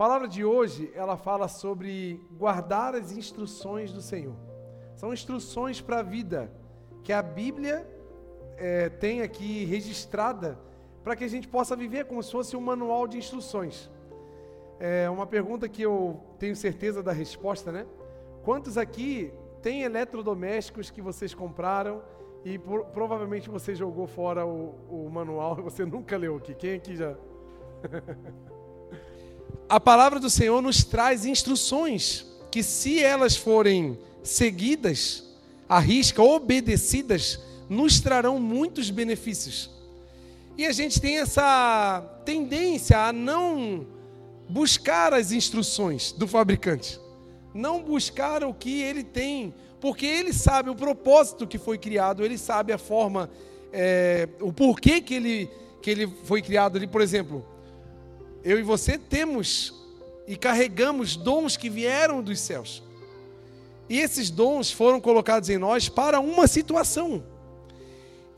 palavra de hoje, ela fala sobre guardar as instruções do Senhor. São instruções para a vida que a Bíblia é, tem aqui registrada para que a gente possa viver como se fosse um manual de instruções. É uma pergunta que eu tenho certeza da resposta, né? Quantos aqui têm eletrodomésticos que vocês compraram e por, provavelmente você jogou fora o, o manual e você nunca leu aqui? Quem aqui já? a palavra do Senhor nos traz instruções que, se elas forem seguidas, à risca, obedecidas, nos trarão muitos benefícios. E a gente tem essa tendência a não buscar as instruções do fabricante, não buscar o que ele tem, porque ele sabe o propósito que foi criado, ele sabe a forma, é, o porquê que ele, que ele foi criado ali. Por exemplo, eu e você temos e carregamos dons que vieram dos céus. E esses dons foram colocados em nós para uma situação.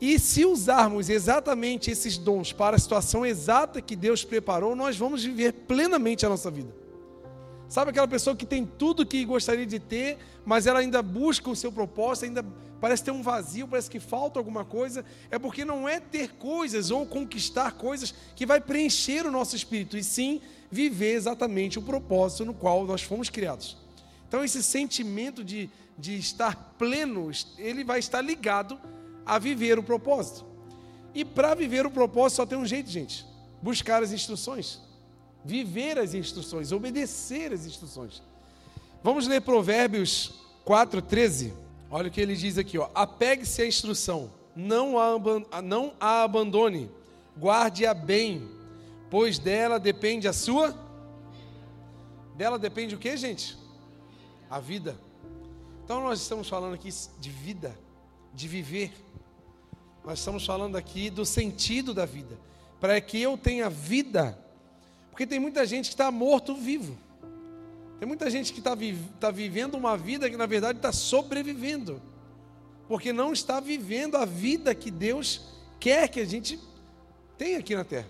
E se usarmos exatamente esses dons para a situação exata que Deus preparou, nós vamos viver plenamente a nossa vida. Sabe aquela pessoa que tem tudo que gostaria de ter, mas ela ainda busca o seu propósito, ainda parece ter um vazio, parece que falta alguma coisa? É porque não é ter coisas ou conquistar coisas que vai preencher o nosso espírito, e sim viver exatamente o propósito no qual nós fomos criados. Então, esse sentimento de, de estar pleno, ele vai estar ligado a viver o propósito. E para viver o propósito só tem um jeito, gente: buscar as instruções, viver as instruções, obedecer as instruções. Vamos ler Provérbios 4:13. Olha o que ele diz aqui, ó: Apegue-se à instrução, não a, não a abandone, guarde-a bem, pois dela depende a sua dela depende o que, gente? a vida. Então nós estamos falando aqui de vida, de viver. Nós estamos falando aqui do sentido da vida, para que eu tenha vida. Porque tem muita gente que está morto vivo. Tem muita gente que está vi tá vivendo uma vida que na verdade está sobrevivendo. Porque não está vivendo a vida que Deus quer que a gente tenha aqui na terra.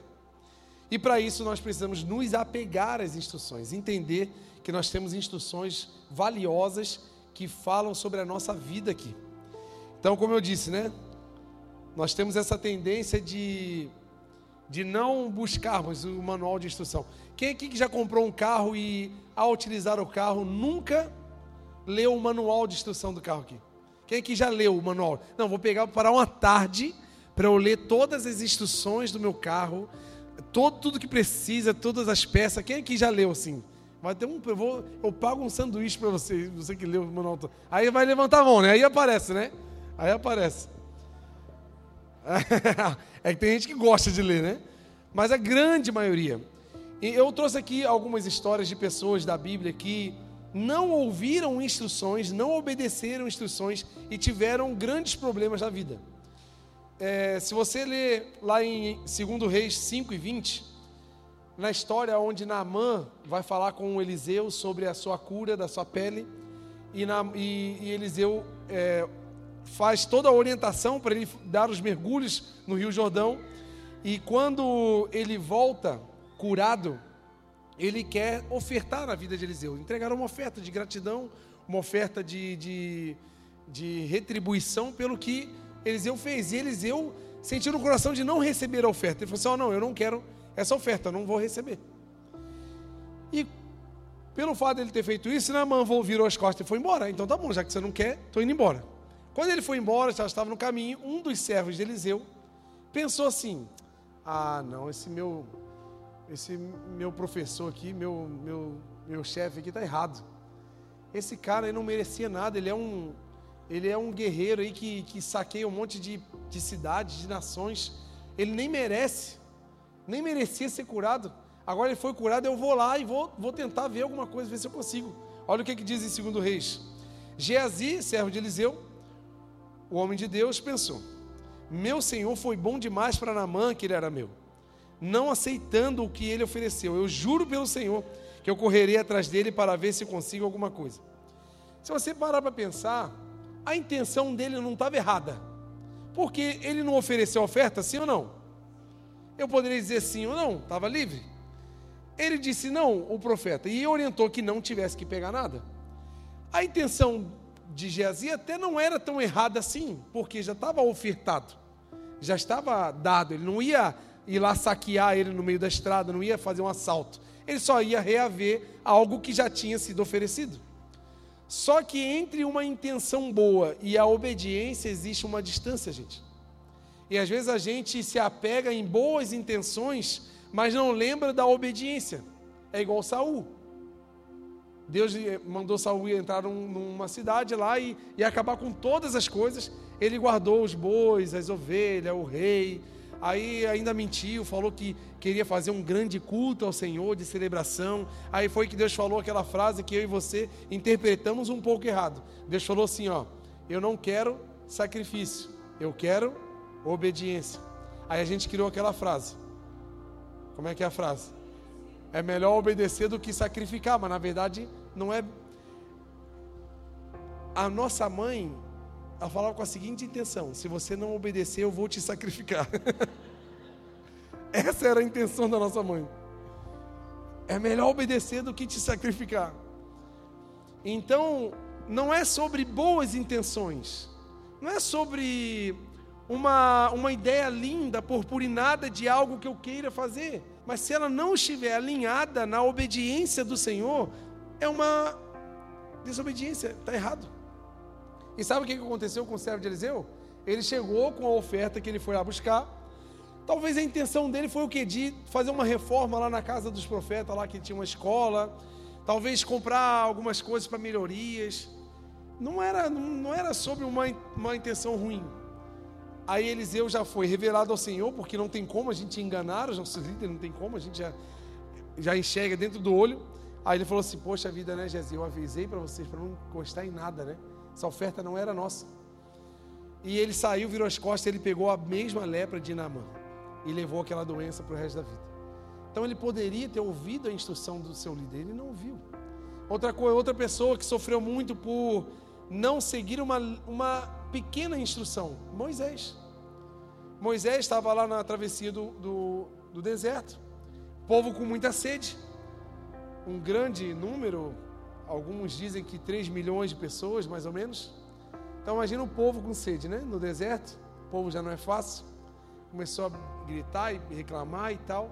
E para isso nós precisamos nos apegar às instruções, entender que nós temos instruções valiosas que falam sobre a nossa vida aqui. Então, como eu disse, né? Nós temos essa tendência de, de não buscarmos o manual de instrução. Quem aqui que já comprou um carro e, ao utilizar o carro, nunca leu o manual de instrução do carro aqui? Quem aqui já leu o manual? Não, vou pegar para uma tarde para eu ler todas as instruções do meu carro, todo, tudo que precisa, todas as peças. Quem aqui já leu assim? Vai ter um, eu, vou, eu pago um sanduíche para você, você que leu o manual. Aí vai levantar a mão, né? Aí aparece, né? Aí aparece. é que tem gente que gosta de ler, né? Mas a grande maioria. Eu trouxe aqui algumas histórias de pessoas da Bíblia que não ouviram instruções, não obedeceram instruções e tiveram grandes problemas na vida. É, se você ler lá em 2 Reis 5 e 20, na história onde Naamã vai falar com Eliseu sobre a sua cura da sua pele, e, na, e, e Eliseu é, faz toda a orientação para ele dar os mergulhos no Rio Jordão, e quando ele volta curado, ele quer ofertar na vida de Eliseu, entregar uma oferta de gratidão, uma oferta de, de, de retribuição pelo que Eliseu fez. E Eliseu sentiu no coração de não receber a oferta. Ele falou assim: oh, não, eu não quero essa oferta, eu não vou receber. E pelo fato dele ter feito isso, Naamã virou as costas e foi embora. Então tá bom, já que você não quer, estou indo embora. Quando ele foi embora, já estava no caminho, um dos servos de Eliseu pensou assim: Ah, não, esse meu esse meu professor aqui, meu meu meu chefe aqui está errado. Esse cara aí não merecia nada, ele é um ele é um guerreiro aí que, que saqueia um monte de, de cidades, de nações. Ele nem merece nem merecia ser curado. Agora ele foi curado, eu vou lá e vou, vou tentar ver alguma coisa, ver se eu consigo. Olha o que, que diz em 2 Reis. Geazi, servo de Eliseu, o homem de Deus, pensou: Meu senhor foi bom demais para Namã, que ele era meu, não aceitando o que ele ofereceu. Eu juro pelo Senhor que eu correrei atrás dele para ver se consigo alguma coisa. Se você parar para pensar, a intenção dele não estava errada, porque ele não ofereceu oferta, sim ou não? Eu poderia dizer sim ou não, estava livre. Ele disse não, o profeta, e orientou que não tivesse que pegar nada. A intenção de Geazi até não era tão errada assim, porque já estava ofertado, já estava dado, ele não ia ir lá saquear ele no meio da estrada, não ia fazer um assalto, ele só ia reaver algo que já tinha sido oferecido. Só que entre uma intenção boa e a obediência existe uma distância, gente. E às vezes a gente se apega em boas intenções, mas não lembra da obediência. É igual Saul. Deus mandou Saul entrar numa cidade lá e, e acabar com todas as coisas. Ele guardou os bois, as ovelhas, o rei. Aí ainda mentiu, falou que queria fazer um grande culto ao Senhor de celebração. Aí foi que Deus falou aquela frase que eu e você interpretamos um pouco errado. Deus falou assim, ó: "Eu não quero sacrifício, eu quero obediência. Aí a gente criou aquela frase. Como é que é a frase? É melhor obedecer do que sacrificar, mas na verdade não é. A nossa mãe, ela falava com a seguinte intenção: se você não obedecer, eu vou te sacrificar. Essa era a intenção da nossa mãe. É melhor obedecer do que te sacrificar. Então, não é sobre boas intenções, não é sobre uma, uma ideia linda, purpurinada de algo que eu queira fazer, mas se ela não estiver alinhada na obediência do Senhor, é uma desobediência, está errado. E sabe o que aconteceu com o servo de Eliseu? Ele chegou com a oferta que ele foi lá buscar. Talvez a intenção dele foi o que? De fazer uma reforma lá na casa dos profetas, lá que tinha uma escola. Talvez comprar algumas coisas para melhorias. Não era, não era sobre uma, uma intenção ruim. Aí Eliseu já foi revelado ao Senhor, porque não tem como a gente enganar os nossos líderes, não tem como, a gente já, já enxerga dentro do olho. Aí ele falou assim: Poxa vida, né, Jezio? Eu avisei para vocês para não encostar em nada, né? Essa oferta não era nossa. E ele saiu, virou as costas, ele pegou a mesma lepra de Naamã e levou aquela doença para o resto da vida. Então ele poderia ter ouvido a instrução do seu líder, ele não ouviu. Outra coisa, outra pessoa que sofreu muito por não seguir uma, uma pequena instrução: Moisés. Moisés estava lá na travessia do, do, do deserto, povo com muita sede, um grande número, alguns dizem que 3 milhões de pessoas, mais ou menos. Então imagina um povo com sede, né? No deserto, o povo já não é fácil. Começou a gritar e reclamar e tal.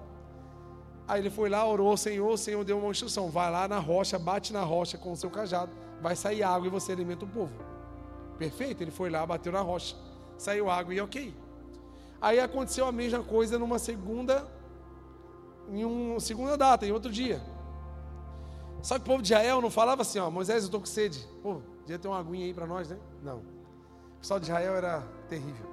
Aí ele foi lá, orou Senhor, o Senhor deu uma instrução: vai lá na rocha, bate na rocha com o seu cajado, vai sair água e você alimenta o povo. Perfeito? Ele foi lá, bateu na rocha, saiu água e ok. Aí aconteceu a mesma coisa numa segunda, em uma segunda data, em outro dia. Só que o povo de Israel não falava assim, ó, Moisés, eu estou com sede. Pô, podia ter uma aguinha aí para nós, né? Não. O pessoal de Israel era terrível.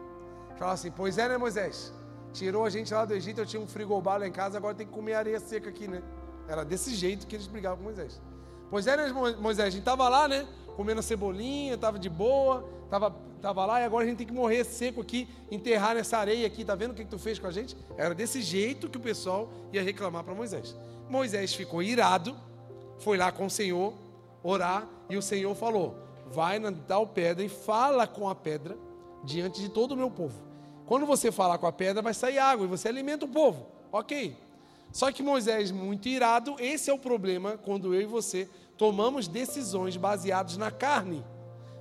Falava assim, pois é, né, Moisés? Tirou a gente lá do Egito, eu tinha um frigobar lá em casa, agora tem que comer areia seca aqui, né? Era desse jeito que eles brigavam com Moisés. Pois é, né, Moisés? A gente estava lá, né? Comendo cebolinha, estava de boa, estava tava lá e agora a gente tem que morrer seco aqui, enterrar nessa areia aqui. Tá vendo o que, que tu fez com a gente? Era desse jeito que o pessoal ia reclamar para Moisés. Moisés ficou irado, foi lá com o Senhor orar e o Senhor falou: Vai na tal pedra e fala com a pedra diante de todo o meu povo. Quando você falar com a pedra, vai sair água e você alimenta o povo. Ok. Só que Moisés, muito irado, esse é o problema quando eu e você tomamos decisões baseadas na carne,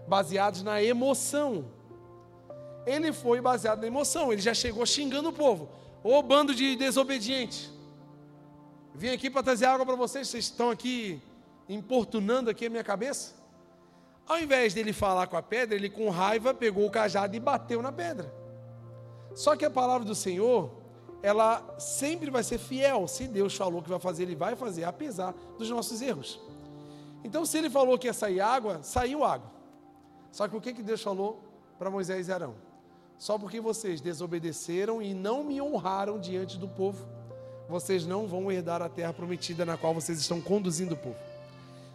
baseadas na emoção. Ele foi baseado na emoção, ele já chegou xingando o povo. Ô bando de desobediente. Vim aqui para trazer água para vocês, vocês estão aqui importunando aqui a minha cabeça? Ao invés dele falar com a pedra, ele com raiva pegou o cajado e bateu na pedra. Só que a palavra do Senhor, ela sempre vai ser fiel. Se Deus falou que vai fazer, Ele vai fazer, apesar dos nossos erros. Então, se Ele falou que ia sair água, saiu água. Só que o que, que Deus falou para Moisés e Arão? Só porque vocês desobedeceram e não me honraram diante do povo, vocês não vão herdar a terra prometida na qual vocês estão conduzindo o povo.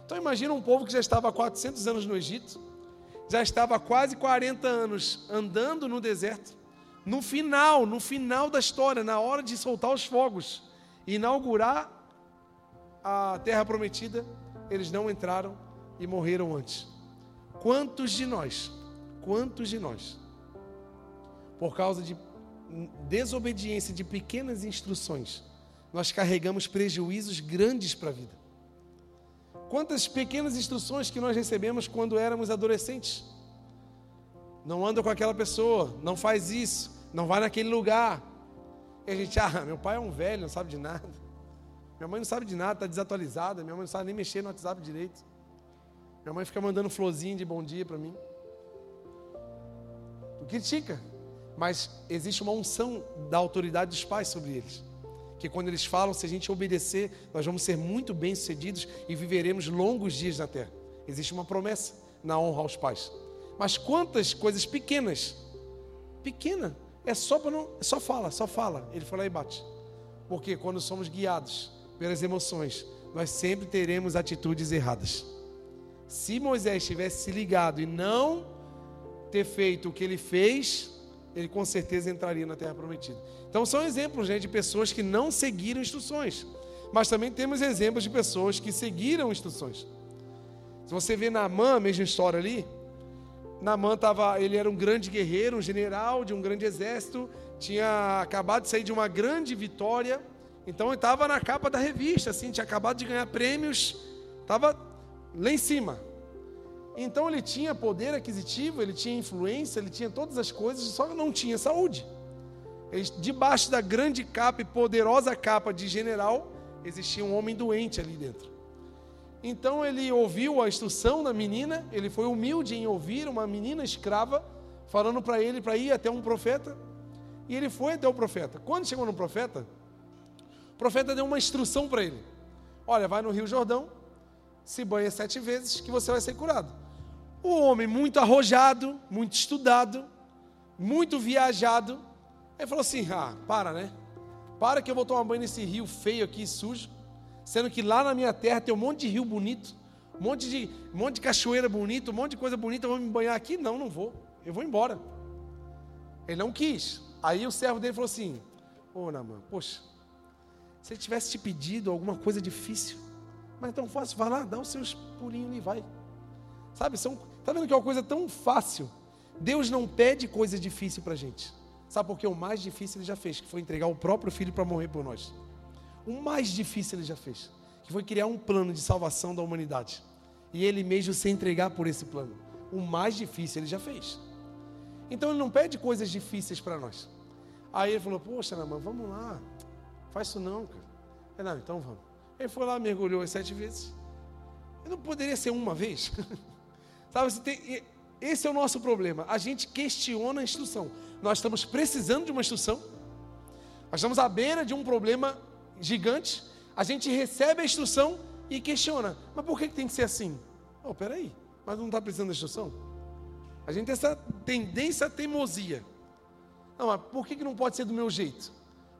Então imagina um povo que já estava há 400 anos no Egito, já estava há quase 40 anos andando no deserto, no final, no final da história, na hora de soltar os fogos, inaugurar a terra prometida, eles não entraram e morreram antes. Quantos de nós, quantos de nós, por causa de desobediência de pequenas instruções, nós carregamos prejuízos grandes para a vida. Quantas pequenas instruções que nós recebemos quando éramos adolescentes? Não anda com aquela pessoa, não faz isso, não vai naquele lugar. E a gente, ah, meu pai é um velho, não sabe de nada. Minha mãe não sabe de nada, está desatualizada. Minha mãe não sabe nem mexer no WhatsApp direito. Minha mãe fica mandando florzinho de bom dia para mim. Tu critica, mas existe uma unção da autoridade dos pais sobre eles. Que quando eles falam, se a gente obedecer, nós vamos ser muito bem-sucedidos e viveremos longos dias na terra. Existe uma promessa na honra aos pais. Mas quantas coisas pequenas, pequena, é só para não, é só fala, só fala. Ele fala e bate. Porque quando somos guiados pelas emoções, nós sempre teremos atitudes erradas. Se Moisés tivesse se ligado e não ter feito o que ele fez, ele com certeza entraria na terra prometida. Então são exemplos gente, de pessoas que não seguiram instruções. Mas também temos exemplos de pessoas que seguiram instruções. Se você vê Naamã, a mesma história ali, Naamã tava, ele era um grande guerreiro, um general de um grande exército, tinha acabado de sair de uma grande vitória, então ele estava na capa da revista, assim, tinha acabado de ganhar prêmios, estava lá em cima. Então ele tinha poder aquisitivo, ele tinha influência, ele tinha todas as coisas, só que não tinha saúde. Ele, debaixo da grande capa e poderosa capa de general, existia um homem doente ali dentro. Então ele ouviu a instrução da menina, ele foi humilde em ouvir uma menina escrava falando para ele para ir até um profeta. E ele foi até o profeta. Quando chegou no profeta, o profeta deu uma instrução para ele: Olha, vai no Rio Jordão, se banha sete vezes, que você vai ser curado. O homem, muito arrojado, muito estudado, muito viajado, ele falou assim: Ah, para, né? Para que eu vou tomar banho nesse rio feio aqui, sujo, sendo que lá na minha terra tem um monte de rio bonito, um monte de, um monte de cachoeira bonita, um monte de coisa bonita, eu vou me banhar aqui? Não, não vou, eu vou embora. Ele não quis. Aí o servo dele falou assim: Ô, oh, Namã, poxa, se ele tivesse te pedido alguma coisa difícil, mas tão fácil, vai lá, dá os seus pulinhos e vai. Sabe, são, tá vendo que é uma coisa tão fácil? Deus não pede coisa difícil para a gente. Sabe por que o mais difícil ele já fez? Que foi entregar o próprio filho para morrer por nós. O mais difícil ele já fez. Que foi criar um plano de salvação da humanidade. E ele mesmo se entregar por esse plano. O mais difícil ele já fez. Então ele não pede coisas difíceis para nós. Aí ele falou: Poxa, Namã, vamos lá. Faz isso não, cara. Eu, não, então vamos. Ele foi lá, mergulhou as sete vezes. Eu não poderia ser uma vez. Sabe, tem, esse é o nosso problema. A gente questiona a instrução. Nós estamos precisando de uma instrução. Nós estamos à beira de um problema gigante. A gente recebe a instrução e questiona. Mas por que tem que ser assim? Oh, peraí, mas não está precisando da instrução? A gente tem essa tendência à teimosia. Não, mas por que não pode ser do meu jeito?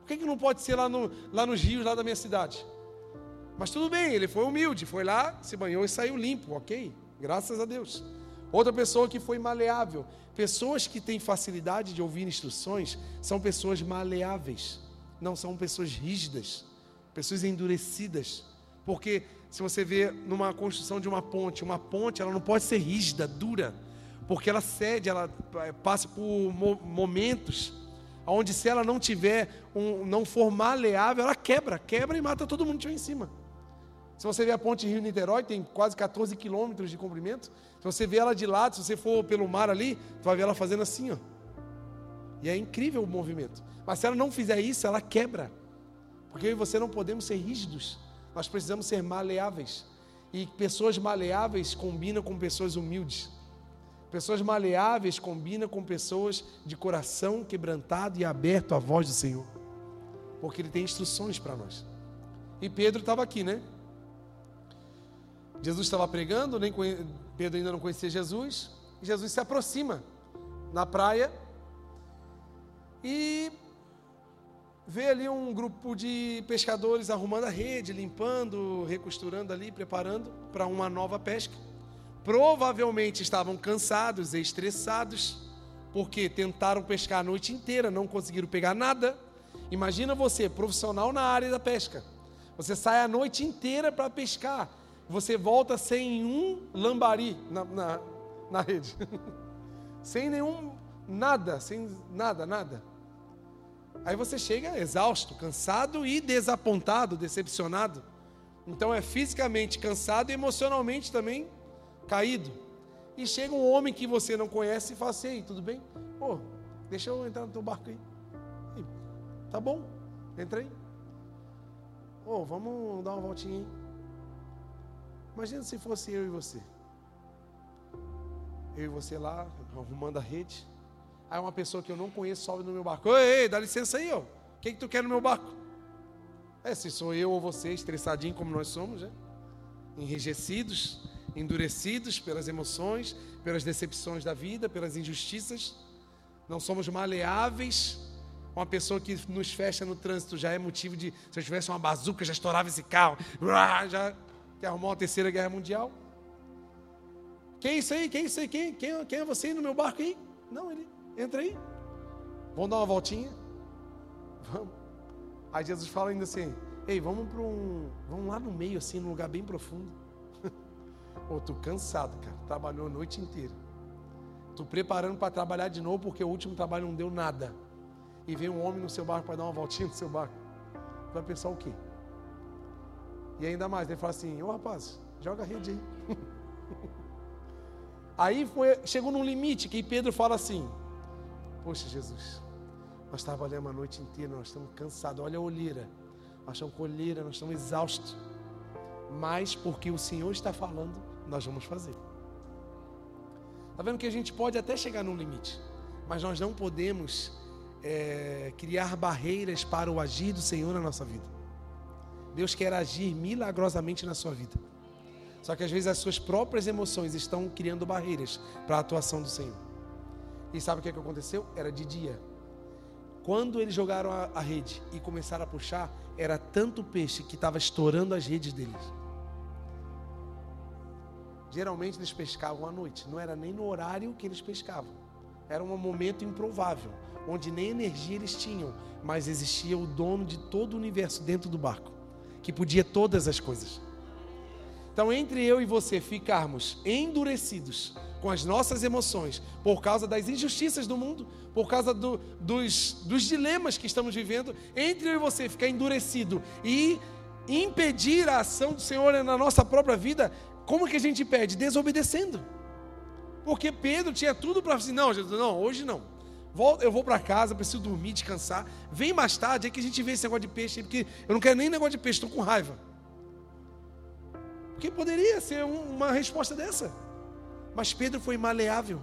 Por que, que não pode ser lá, no, lá nos rios, lá da minha cidade? Mas tudo bem, ele foi humilde, foi lá, se banhou e saiu limpo, ok? Graças a Deus. Outra pessoa que foi maleável. Pessoas que têm facilidade de ouvir instruções são pessoas maleáveis, não são pessoas rígidas, pessoas endurecidas. Porque se você vê numa construção de uma ponte, uma ponte ela não pode ser rígida, dura, porque ela cede, ela eh, passa por momentos onde se ela não tiver, um, não for maleável, ela quebra, quebra e mata todo mundo que em cima. Se você vê a ponte Rio-Niterói, tem quase 14 quilômetros de comprimento. Se você vê ela de lado, se você for pelo mar ali, tu vai ver ela fazendo assim, ó. E é incrível o movimento. Mas se ela não fizer isso, ela quebra. Porque eu e você não podemos ser rígidos. Nós precisamos ser maleáveis. E pessoas maleáveis combinam com pessoas humildes. Pessoas maleáveis combinam com pessoas de coração quebrantado e aberto à voz do Senhor. Porque Ele tem instruções para nós. E Pedro estava aqui, né? Jesus estava pregando, nem conhe... Pedro ainda não conhecia Jesus. Jesus se aproxima na praia e vê ali um grupo de pescadores arrumando a rede, limpando, recosturando ali, preparando para uma nova pesca provavelmente estavam cansados e estressados, porque tentaram pescar a noite inteira, não conseguiram pegar nada. Imagina você, profissional na área da pesca. Você sai a noite inteira para pescar, você volta sem um lambari na, na, na rede, sem nenhum nada, sem nada, nada. Aí você chega exausto, cansado e desapontado, decepcionado. Então é fisicamente cansado e emocionalmente também caído. E chega um homem que você não conhece e fala assim: Ei, tudo bem? Pô, deixa eu entrar no teu barco aí. tá bom, entra aí. Ô, vamos dar uma voltinha aí. Imagina se fosse eu e você. Eu e você lá, arrumando a rede. Aí uma pessoa que eu não conheço sobe no meu barco. Ei, ei dá licença aí, ó. O que, que tu quer no meu barco? É, se sou eu ou você, estressadinho como nós somos, né? Enrijecidos, endurecidos pelas emoções, pelas decepções da vida, pelas injustiças. Não somos maleáveis. Uma pessoa que nos fecha no trânsito já é motivo de. Se eu tivesse uma bazuca, já estourava esse carro. Já arrumou uma terceira guerra mundial. Quem é isso aí? Quem é isso aí? Quem, quem, quem é você aí no meu barco aí? Não, ele. Entra aí. Vamos dar uma voltinha? Vamos. Aí Jesus fala ainda assim: Ei, vamos para um. Vamos lá no meio, assim, num lugar bem profundo. Ô, tô cansado, cara. Trabalhou a noite inteira. Tô preparando para trabalhar de novo porque o último trabalho não deu nada. E vem um homem no seu barco para dar uma voltinha no seu barco. Vai pensar o quê? E ainda mais, ele fala assim: Ô rapaz, joga a rede aí. aí foi, chegou num limite que Pedro fala assim: Poxa, Jesus, nós trabalhamos a noite inteira, nós estamos cansados. Olha a olheira. Nós estamos com olheira, nós estamos exaustos. Mas porque o Senhor está falando, nós vamos fazer. Está vendo que a gente pode até chegar num limite, mas nós não podemos é, criar barreiras para o agir do Senhor na nossa vida. Deus quer agir milagrosamente na sua vida. Só que às vezes as suas próprias emoções estão criando barreiras para a atuação do Senhor. E sabe o que, é que aconteceu? Era de dia. Quando eles jogaram a, a rede e começaram a puxar, era tanto peixe que estava estourando as redes deles. Geralmente eles pescavam à noite, não era nem no horário que eles pescavam. Era um momento improvável, onde nem energia eles tinham, mas existia o dono de todo o universo dentro do barco, que podia todas as coisas. Então, entre eu e você ficarmos endurecidos com as nossas emoções por causa das injustiças do mundo, por causa do, dos, dos dilemas que estamos vivendo, entre eu e você ficar endurecido e impedir a ação do Senhor na nossa própria vida, como que a gente pede? Desobedecendo. Porque Pedro tinha tudo para assim: não, Jesus, não, hoje não. Eu vou para casa, preciso dormir, descansar. Vem mais tarde, é que a gente vê esse negócio de peixe, porque eu não quero nem negócio de peixe, estou com raiva. Porque poderia ser uma resposta dessa. Mas Pedro foi maleável.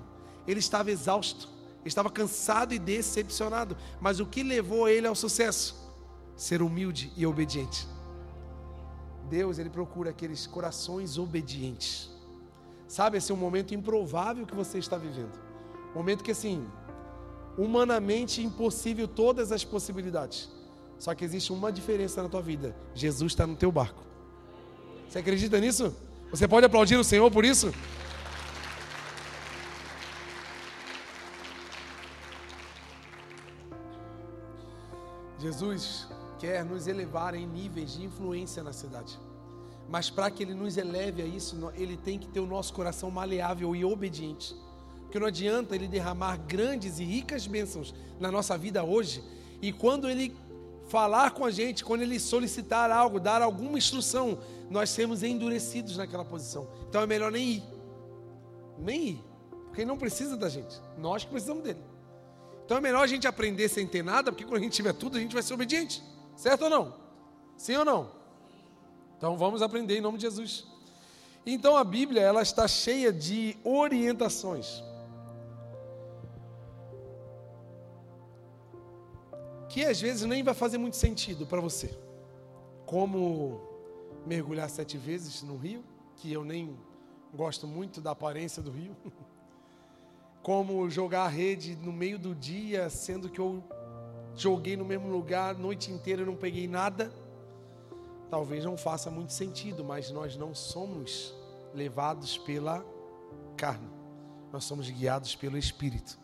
Ele estava exausto, estava cansado e decepcionado. Mas o que levou ele ao sucesso? Ser humilde e obediente. Deus, ele procura aqueles corações obedientes. Sabe, esse é um momento improvável que você está vivendo. Momento que assim, humanamente impossível todas as possibilidades. Só que existe uma diferença na tua vida. Jesus está no teu barco. Você acredita nisso? Você pode aplaudir o Senhor por isso? Jesus quer nos elevar em níveis de influência na cidade. Mas para que Ele nos eleve a isso, Ele tem que ter o nosso coração maleável e obediente. Porque não adianta Ele derramar grandes e ricas bênçãos na nossa vida hoje, e quando Ele falar com a gente, quando Ele solicitar algo, dar alguma instrução, nós sermos endurecidos naquela posição. Então é melhor nem ir. Nem ir. Porque ele não precisa da gente. Nós que precisamos dele. Então é melhor a gente aprender sem ter nada, porque quando a gente tiver tudo, a gente vai ser obediente. Certo ou não? Sim ou não? Então vamos aprender em nome de Jesus. Então a Bíblia, ela está cheia de orientações. Que às vezes nem vai fazer muito sentido para você. Como mergulhar sete vezes no rio, que eu nem gosto muito da aparência do rio. Como jogar a rede no meio do dia, sendo que eu joguei no mesmo lugar a noite inteira e não peguei nada. Talvez não faça muito sentido, mas nós não somos levados pela carne, nós somos guiados pelo Espírito.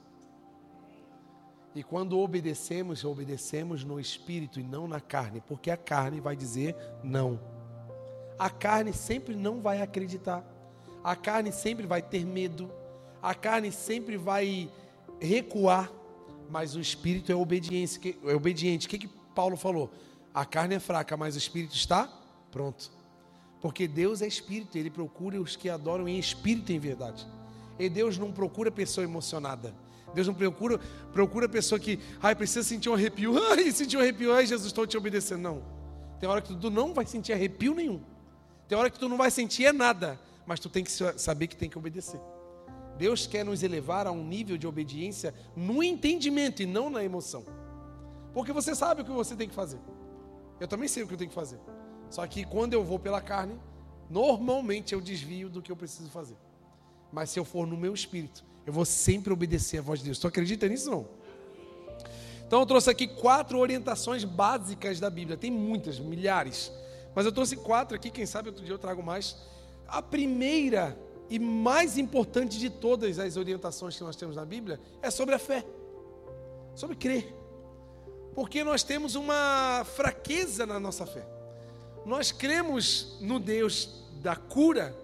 E quando obedecemos, obedecemos no Espírito e não na carne, porque a carne vai dizer não. A carne sempre não vai acreditar, a carne sempre vai ter medo, a carne sempre vai recuar, mas o espírito é obediente. É obediente. O que, que Paulo falou? A carne é fraca, mas o espírito está pronto. Porque Deus é espírito, ele procura os que adoram em espírito e em verdade. E Deus não procura pessoa emocionada. Deus não procura, procura pessoa que, ai, precisa sentir um arrepio. Ai, sentir um arrepio, ai, Jesus, estou te obedecendo. Não. Tem hora que tu não vai sentir arrepio nenhum. Tem hora que tu não vai sentir é nada, mas tu tem que saber que tem que obedecer. Deus quer nos elevar a um nível de obediência no entendimento e não na emoção. Porque você sabe o que você tem que fazer. Eu também sei o que eu tenho que fazer. Só que quando eu vou pela carne, normalmente eu desvio do que eu preciso fazer. Mas se eu for no meu espírito, eu vou sempre obedecer a voz de Deus. Tu acredita nisso não? Então eu trouxe aqui quatro orientações básicas da Bíblia. Tem muitas, milhares. Mas eu trouxe quatro aqui, quem sabe outro dia eu trago mais. A primeira e mais importante de todas as orientações que nós temos na Bíblia é sobre a fé. Sobre crer. Porque nós temos uma fraqueza na nossa fé. Nós cremos no Deus da cura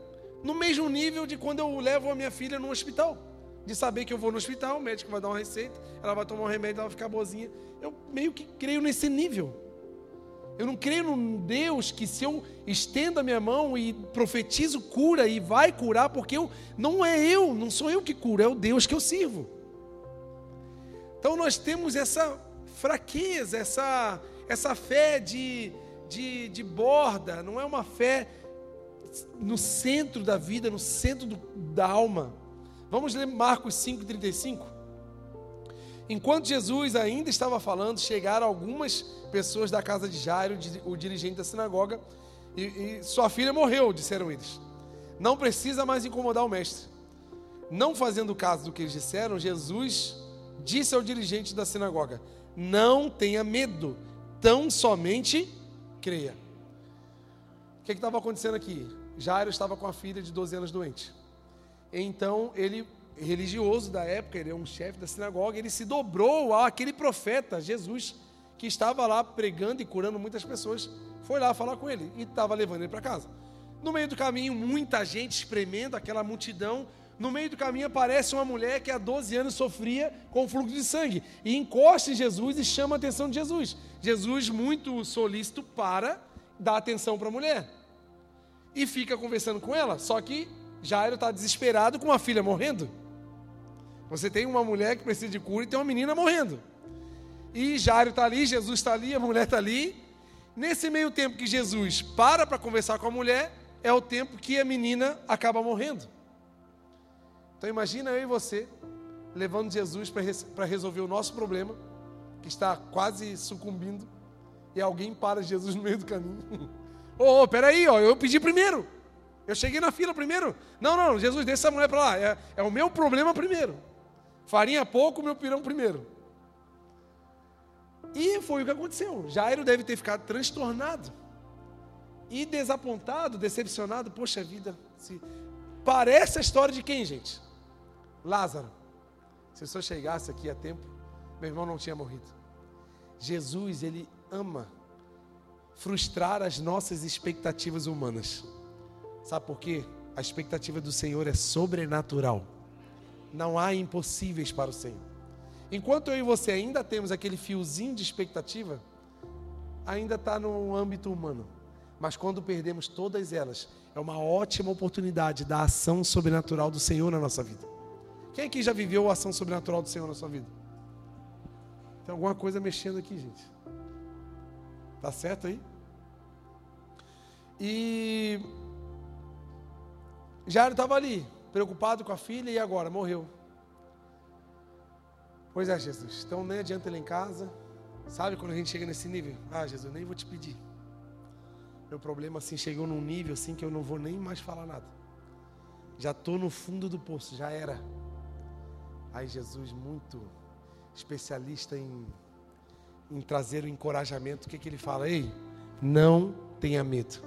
no mesmo nível de quando eu levo a minha filha no hospital. De saber que eu vou no hospital, o médico vai dar uma receita, ela vai tomar um remédio, ela vai ficar boazinha. Eu meio que creio nesse nível. Eu não creio num Deus que se eu estendo a minha mão e profetizo cura e vai curar, porque eu não é eu, não sou eu que curo, é o Deus que eu sirvo. Então nós temos essa fraqueza, essa, essa fé de, de, de borda, não é uma fé no centro da vida, no centro do, da alma. Vamos ler Marcos 5,35? Enquanto Jesus ainda estava falando, chegaram algumas pessoas da casa de Jairo, o dirigente da sinagoga, e, e sua filha morreu, disseram eles. Não precisa mais incomodar o mestre. Não fazendo caso do que eles disseram, Jesus disse ao dirigente da sinagoga: Não tenha medo, tão somente creia. O que estava acontecendo aqui? Jairo estava com a filha de 12 anos doente. Então ele religioso da época, ele é um chefe da sinagoga, ele se dobrou àquele profeta, Jesus, que estava lá pregando e curando muitas pessoas. Foi lá falar com ele e estava levando ele para casa. No meio do caminho, muita gente espremendo aquela multidão. No meio do caminho aparece uma mulher que há 12 anos sofria com fluxo de sangue e encosta em Jesus e chama a atenção de Jesus. Jesus, muito solícito, para dar atenção para a mulher e fica conversando com ela. Só que Jairo está desesperado com uma filha morrendo. Você tem uma mulher que precisa de cura e tem uma menina morrendo. E Jairo está ali, Jesus está ali, a mulher está ali. Nesse meio tempo que Jesus para para conversar com a mulher, é o tempo que a menina acaba morrendo. Então imagina eu e você levando Jesus para resolver o nosso problema, que está quase sucumbindo, e alguém para Jesus no meio do caminho. Ô, oh, peraí, ó, eu pedi primeiro. Eu cheguei na fila primeiro. Não, não, Jesus, deixa essa mulher para lá. É, é o meu problema primeiro. Farinha pouco, meu pirão primeiro. E foi o que aconteceu. Jairo deve ter ficado transtornado e desapontado, decepcionado. Poxa vida, se... parece a história de quem, gente? Lázaro. Se eu só chegasse aqui a tempo, meu irmão não tinha morrido. Jesus, ele ama frustrar as nossas expectativas humanas. Sabe por quê? A expectativa do Senhor é sobrenatural. Não há impossíveis para o Senhor. Enquanto eu e você ainda temos aquele fiozinho de expectativa, ainda está no âmbito humano. Mas quando perdemos todas elas, é uma ótima oportunidade da ação sobrenatural do Senhor na nossa vida. Quem aqui já viveu a ação sobrenatural do Senhor na sua vida? Tem alguma coisa mexendo aqui, gente. Tá certo aí? E Jairo estava ali, preocupado com a filha e agora morreu. Pois é, Jesus. Então nem adianta ele em casa. Sabe quando a gente chega nesse nível? Ah, Jesus, nem vou te pedir. Meu problema assim chegou num nível assim que eu não vou nem mais falar nada. Já estou no fundo do poço, já era. Aí Jesus, muito especialista em, em trazer o encorajamento, o que, que ele fala? Ei, não tenha medo.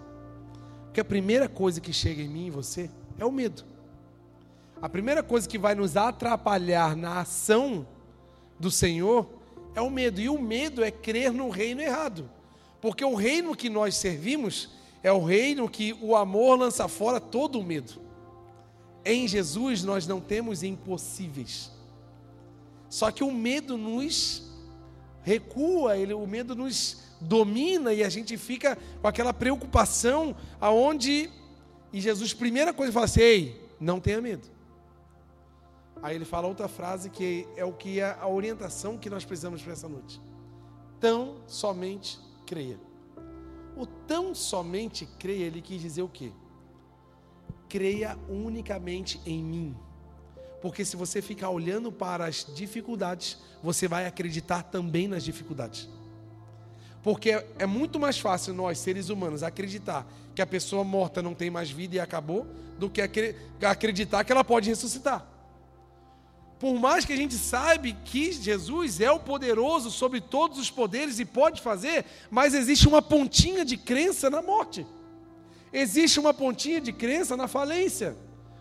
Porque a primeira coisa que chega em mim e você é o medo. A primeira coisa que vai nos atrapalhar na ação do Senhor é o medo. E o medo é crer no reino errado. Porque o reino que nós servimos é o reino que o amor lança fora todo o medo. Em Jesus nós não temos impossíveis. Só que o medo nos recua, ele, o medo nos domina e a gente fica com aquela preocupação aonde e Jesus primeira coisa fala assim: "Ei, não tenha medo". Aí ele fala outra frase que é o que é a orientação que nós precisamos para essa noite. Tão somente creia. O tão somente creia, ele quis dizer o quê? Creia unicamente em mim. Porque se você ficar olhando para as dificuldades, você vai acreditar também nas dificuldades. Porque é muito mais fácil nós, seres humanos, acreditar que a pessoa morta não tem mais vida e acabou, do que acreditar que ela pode ressuscitar. Por mais que a gente saiba que Jesus é o poderoso sobre todos os poderes e pode fazer, mas existe uma pontinha de crença na morte. Existe uma pontinha de crença na falência,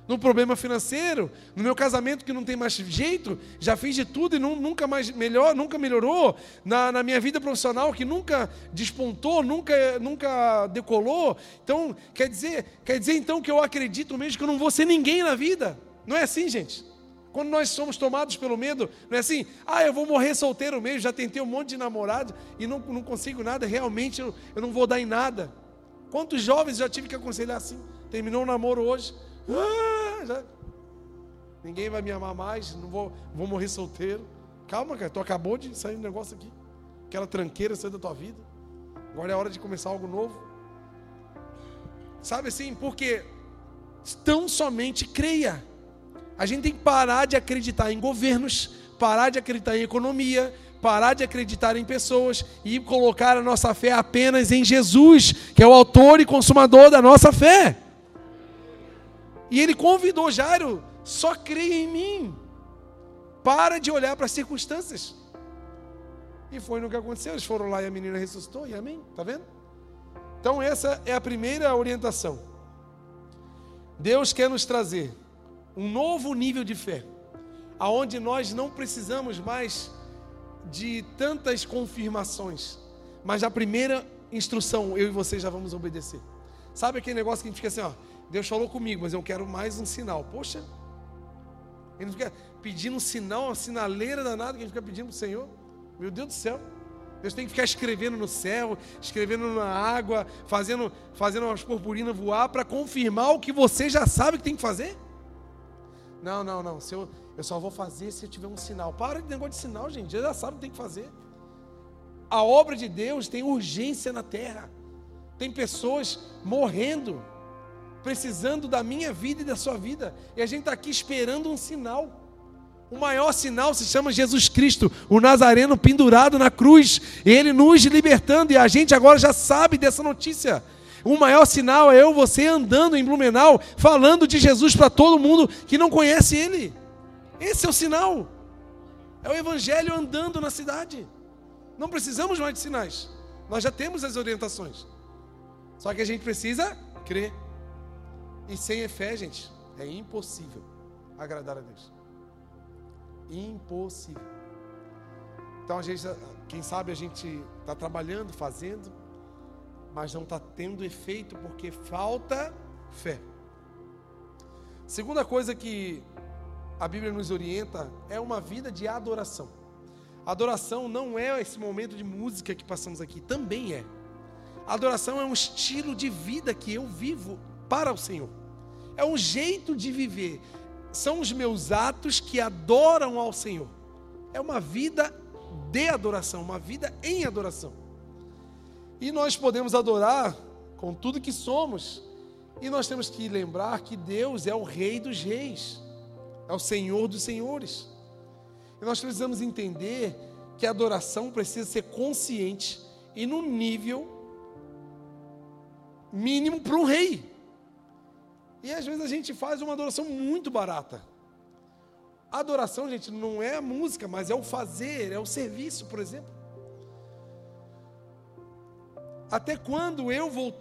no problema financeiro, no meu casamento que não tem mais jeito, já fiz de tudo e não, nunca mais melhor, nunca melhorou, na, na, minha vida profissional que nunca despontou, nunca, nunca decolou. Então, quer dizer, quer dizer então que eu acredito mesmo que eu não vou ser ninguém na vida. Não é assim, gente? Quando nós somos tomados pelo medo, não é assim, ah, eu vou morrer solteiro mesmo, já tentei um monte de namorado e não, não consigo nada, realmente eu, eu não vou dar em nada. Quantos jovens já tive que aconselhar assim? Terminou o namoro hoje, ah, já, ninguém vai me amar mais, não vou, vou morrer solteiro. Calma, cara, tu acabou de sair um negócio aqui, aquela tranqueira saiu da tua vida. Agora é hora de começar algo novo. Sabe assim, porque tão somente creia. A gente tem que parar de acreditar em governos, parar de acreditar em economia, parar de acreditar em pessoas e colocar a nossa fé apenas em Jesus, que é o autor e consumador da nossa fé. E ele convidou Jairo, só creia em mim. Para de olhar para as circunstâncias. E foi no que aconteceu. Eles foram lá e a menina ressuscitou, e amém. Está vendo? Então, essa é a primeira orientação. Deus quer nos trazer um novo nível de fé, aonde nós não precisamos mais de tantas confirmações, mas a primeira instrução eu e você já vamos obedecer. Sabe aquele negócio que a gente fica assim, ó, Deus falou comigo, mas eu quero mais um sinal. Poxa, ele fica pedindo um sinal, uma sinaleira danada que a gente fica pedindo para o Senhor. Meu Deus do céu. Deus tem que ficar escrevendo no céu, escrevendo na água, fazendo, fazendo umas purpurinas voar para confirmar o que você já sabe que tem que fazer. Não, não, não. Se eu, eu só vou fazer se eu tiver um sinal. Para de negócio de sinal, gente. Já sabe o que tem que fazer. A obra de Deus tem urgência na terra. Tem pessoas morrendo, precisando da minha vida e da sua vida. E a gente está aqui esperando um sinal. O maior sinal se chama Jesus Cristo, o Nazareno pendurado na cruz, ele nos libertando, e a gente agora já sabe dessa notícia. O maior sinal é eu, você andando em Blumenau, falando de Jesus para todo mundo que não conhece Ele. Esse é o sinal. É o Evangelho andando na cidade. Não precisamos mais de sinais. Nós já temos as orientações. Só que a gente precisa crer. E sem fé, gente, é impossível agradar a Deus. Impossível. Então a gente, quem sabe a gente está trabalhando, fazendo, mas não está tendo efeito porque falta fé. Segunda coisa que a Bíblia nos orienta é uma vida de adoração. Adoração não é esse momento de música que passamos aqui, também é. Adoração é um estilo de vida que eu vivo para o Senhor. É um jeito de viver. São os meus atos que adoram ao Senhor. É uma vida de adoração, uma vida em adoração. E nós podemos adorar com tudo que somos. E nós temos que lembrar que Deus é o Rei dos Reis, é o Senhor dos Senhores. E nós precisamos entender que a adoração precisa ser consciente e no nível mínimo para um rei. E às vezes a gente faz uma adoração muito barata. Adoração, gente, não é a música, mas é o fazer, é o serviço, por exemplo. Até quando eu vou,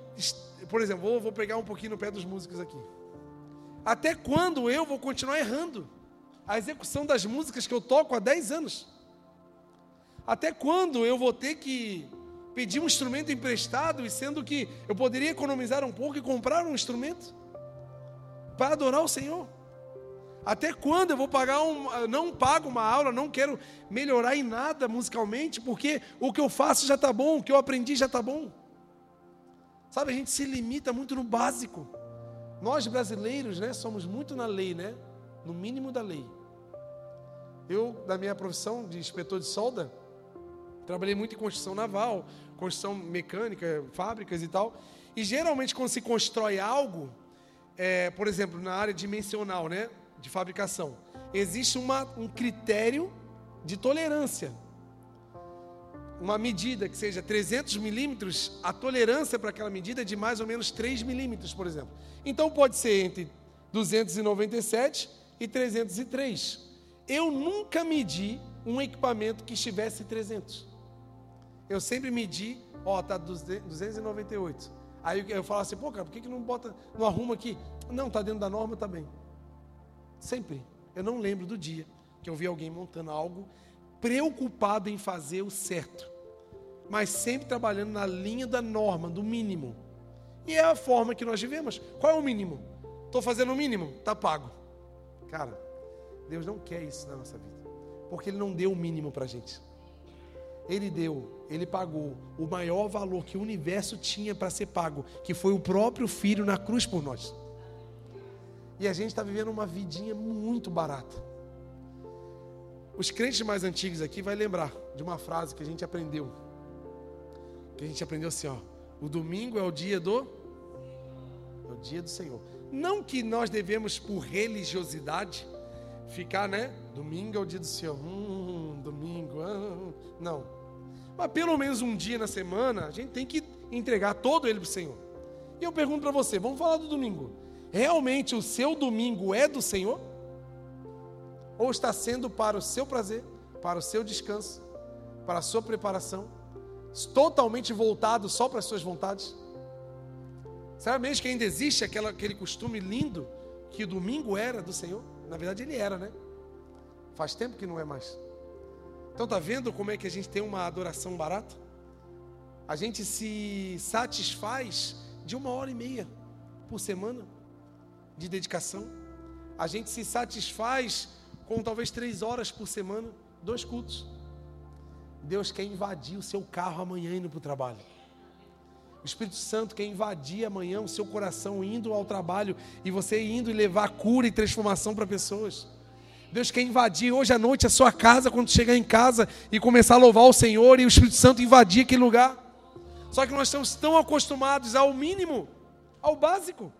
por exemplo, vou, vou pegar um pouquinho no pé dos músicos aqui. Até quando eu vou continuar errando a execução das músicas que eu toco há 10 anos? Até quando eu vou ter que pedir um instrumento emprestado e sendo que eu poderia economizar um pouco e comprar um instrumento para adorar o Senhor? Até quando eu vou pagar um. Não pago uma aula, não quero melhorar em nada musicalmente, porque o que eu faço já está bom, o que eu aprendi já está bom. Sabe, a gente se limita muito no básico. Nós brasileiros, né, somos muito na lei, né? No mínimo da lei. Eu, da minha profissão de inspetor de solda, trabalhei muito em construção naval, construção mecânica, fábricas e tal. E geralmente quando se constrói algo, é, por exemplo, na área dimensional, né? De fabricação, existe uma, um critério de tolerância. Uma medida que seja 300 milímetros, a tolerância para aquela medida é de mais ou menos 3 milímetros, por exemplo. Então pode ser entre 297 e 303. Eu nunca medi um equipamento que estivesse 300. Eu sempre medi, ó, tá 298. Aí eu falo assim, pô, cara, por que, que não bota, não arruma aqui? Não, tá dentro da norma, tá bem. Sempre. Eu não lembro do dia que eu vi alguém montando algo preocupado em fazer o certo, mas sempre trabalhando na linha da norma, do mínimo. E é a forma que nós vivemos. Qual é o mínimo? Estou fazendo o mínimo, tá pago. Cara, Deus não quer isso na nossa vida, porque Ele não deu o mínimo para a gente. Ele deu, Ele pagou o maior valor que o universo tinha para ser pago, que foi o próprio Filho na cruz por nós. E a gente está vivendo uma vidinha muito barata. Os crentes mais antigos aqui vai lembrar de uma frase que a gente aprendeu. Que a gente aprendeu assim, ó. O domingo é o dia do é o dia do Senhor. Não que nós devemos por religiosidade ficar, né? Domingo é o dia do Senhor. Hum, domingo, ah, não. Mas pelo menos um dia na semana a gente tem que entregar todo ele para o Senhor. E eu pergunto para você, vamos falar do domingo realmente o seu domingo é do Senhor? Ou está sendo para o seu prazer, para o seu descanso, para a sua preparação, totalmente voltado só para as suas vontades? Será mesmo que ainda existe aquela, aquele costume lindo que o domingo era do Senhor? Na verdade, ele era, né? Faz tempo que não é mais. Então, tá vendo como é que a gente tem uma adoração barata? A gente se satisfaz de uma hora e meia por semana de dedicação. A gente se satisfaz com talvez três horas por semana, dois cultos. Deus quer invadir o seu carro amanhã indo para o trabalho. O Espírito Santo quer invadir amanhã o seu coração indo ao trabalho e você indo e levar cura e transformação para pessoas. Deus quer invadir hoje à noite a sua casa quando chegar em casa e começar a louvar o Senhor e o Espírito Santo invadir aquele lugar. Só que nós estamos tão acostumados ao mínimo, ao básico.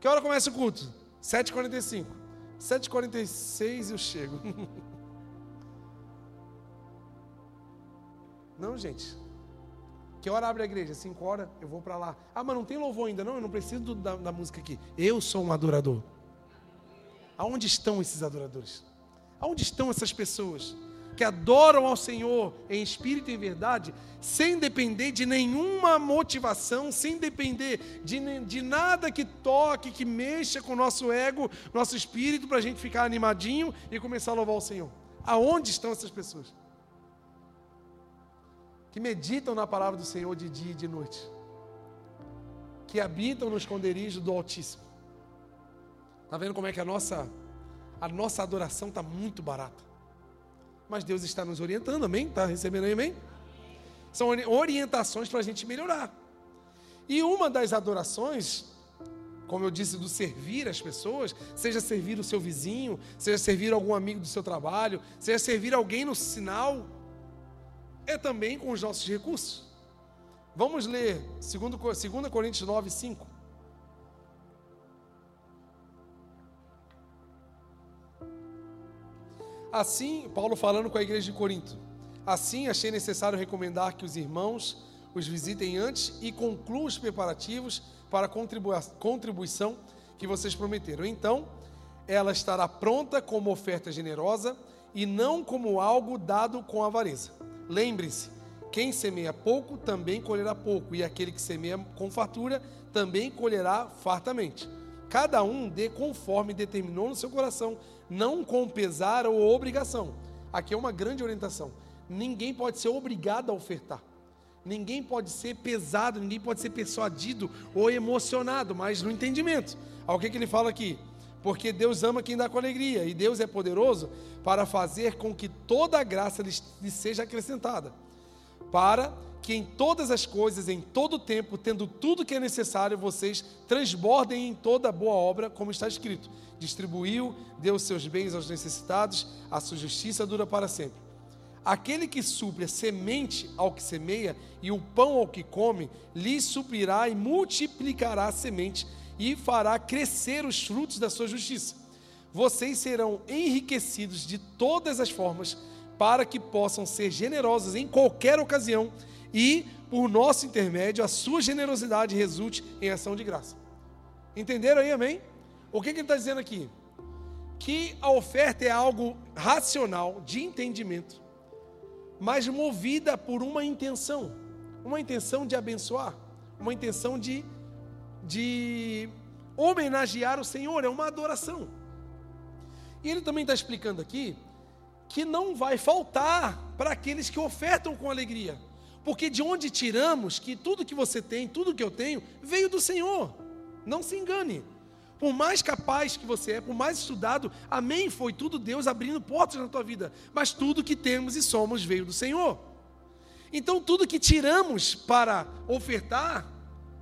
Que hora começa o culto? 7h45. 7h46 eu chego. Não, gente. Que hora abre a igreja? 5 horas, eu vou para lá. Ah, mas não tem louvor ainda, não? Eu não preciso da, da música aqui. Eu sou um adorador. Aonde estão esses adoradores? Aonde estão essas pessoas? Que adoram ao Senhor em espírito e em verdade, sem depender de nenhuma motivação, sem depender de, de nada que toque, que mexa com o nosso ego, nosso espírito, para a gente ficar animadinho e começar a louvar o Senhor. Aonde estão essas pessoas? Que meditam na palavra do Senhor de dia e de noite, que habitam no esconderijo do Altíssimo. Está vendo como é que a nossa, a nossa adoração está muito barata? Mas Deus está nos orientando, amém? Está recebendo aí, amém? São orientações para a gente melhorar. E uma das adorações, como eu disse, do servir as pessoas, seja servir o seu vizinho, seja servir algum amigo do seu trabalho, seja servir alguém no sinal, é também com os nossos recursos. Vamos ler 2 Coríntios 9, 5. Assim, Paulo falando com a igreja de Corinto. Assim, achei necessário recomendar que os irmãos os visitem antes e concluam os preparativos para a contribuição que vocês prometeram. Então, ela estará pronta como oferta generosa e não como algo dado com avareza. Lembre-se, quem semeia pouco também colherá pouco, e aquele que semeia com fartura também colherá fartamente. Cada um dê conforme determinou no seu coração, não com pesar ou obrigação. Aqui é uma grande orientação. Ninguém pode ser obrigado a ofertar. Ninguém pode ser pesado, ninguém pode ser persuadido ou emocionado, mas no entendimento. O que, que ele fala aqui. porque Deus ama quem dá com alegria, e Deus é poderoso para fazer com que toda a graça lhe seja acrescentada, para que em todas as coisas, em todo o tempo, tendo tudo que é necessário, vocês transbordem em toda boa obra, como está escrito: distribuiu, deu seus bens aos necessitados, a sua justiça dura para sempre. Aquele que supre a semente ao que semeia e o pão ao que come, lhe suprirá e multiplicará a semente e fará crescer os frutos da sua justiça. Vocês serão enriquecidos de todas as formas para que possam ser generosos em qualquer ocasião e, por nosso intermédio, a sua generosidade resulte em ação de graça. Entenderam aí, amém? O que, que ele está dizendo aqui? Que a oferta é algo racional, de entendimento, mas movida por uma intenção, uma intenção de abençoar, uma intenção de, de homenagear o Senhor, é uma adoração. E ele também está explicando aqui que não vai faltar para aqueles que ofertam com alegria, porque de onde tiramos que tudo que você tem, tudo que eu tenho, veio do Senhor. Não se engane. Por mais capaz que você é, por mais estudado, amém, foi tudo Deus abrindo portas na tua vida. Mas tudo que temos e somos veio do Senhor. Então tudo que tiramos para ofertar,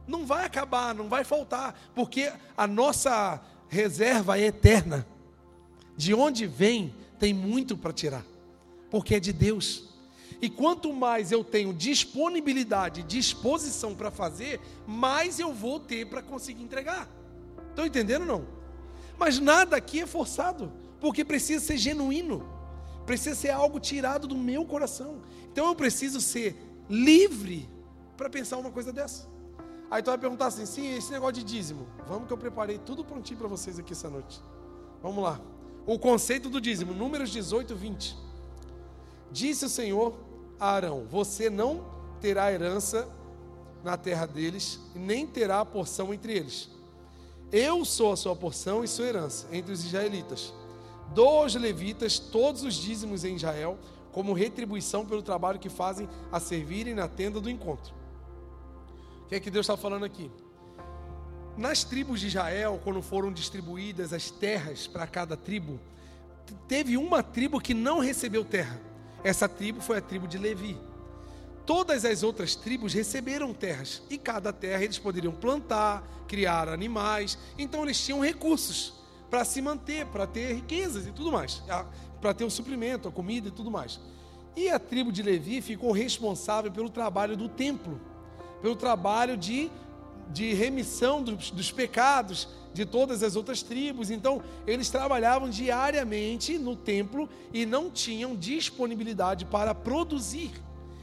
não vai acabar, não vai faltar, porque a nossa reserva é eterna. De onde vem, tem muito para tirar, porque é de Deus. E quanto mais eu tenho disponibilidade, disposição para fazer, mais eu vou ter para conseguir entregar. Estão entendendo não? Mas nada aqui é forçado, porque precisa ser genuíno, precisa ser algo tirado do meu coração. Então eu preciso ser livre para pensar uma coisa dessa. Aí tu vai perguntar assim: sim, esse negócio de dízimo. Vamos que eu preparei tudo prontinho para vocês aqui essa noite. Vamos lá. O conceito do dízimo, Números 18, 20. Disse o Senhor a Arão: Você não terá herança na terra deles, nem terá porção entre eles eu sou a sua porção e sua herança entre os israelitas. Dou aos levitas todos os dízimos em Israel, como retribuição pelo trabalho que fazem a servirem na tenda do encontro. O que é que Deus está falando aqui? Nas tribos de Israel, quando foram distribuídas as terras para cada tribo, teve uma tribo que não recebeu terra. Essa tribo foi a tribo de Levi. Todas as outras tribos receberam terras e cada terra eles poderiam plantar, criar animais, então eles tinham recursos para se manter, para ter riquezas e tudo mais, para ter o suprimento, a comida e tudo mais. E a tribo de Levi ficou responsável pelo trabalho do templo, pelo trabalho de, de remissão dos, dos pecados de todas as outras tribos. Então, eles trabalhavam diariamente no templo e não tinham disponibilidade para produzir.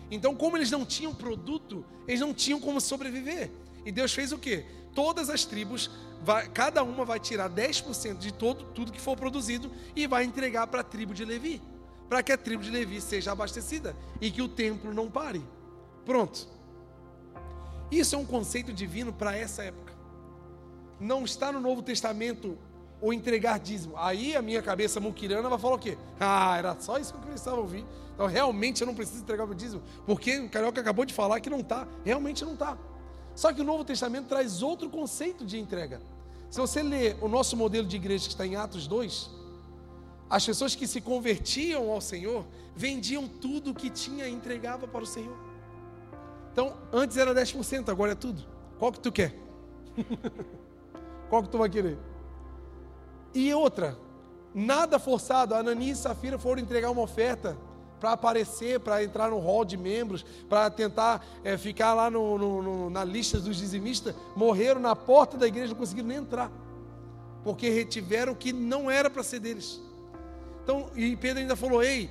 Então, como eles não tinham produto, eles não tinham como sobreviver. E Deus fez o quê? Todas as tribos, vai, cada uma vai tirar 10% de todo, tudo que for produzido e vai entregar para a tribo de Levi. Para que a tribo de Levi seja abastecida e que o templo não pare. Pronto. Isso é um conceito divino para essa época. Não está no Novo Testamento o entregar dízimo. Aí a minha cabeça muquirana vai falar o quê? Ah, era só isso que eu precisava ouvir. Então realmente eu não preciso entregar o dízimo, porque o Carioca acabou de falar que não está. Realmente não está. Só que o Novo Testamento traz outro conceito de entrega. Se você ler o nosso modelo de igreja que está em Atos 2, as pessoas que se convertiam ao Senhor vendiam tudo o que tinha e entregava para o Senhor. Então, antes era 10%, agora é tudo. Qual que tu quer? Qual que tu vai querer? E outra, nada forçado. A Ananias e Safira foram entregar uma oferta para aparecer, para entrar no hall de membros, para tentar é, ficar lá no, no, no, na lista dos dizimistas, morreram na porta da igreja, não conseguiram nem entrar, porque retiveram o que não era para ser deles. Então, e Pedro ainda falou: Ei,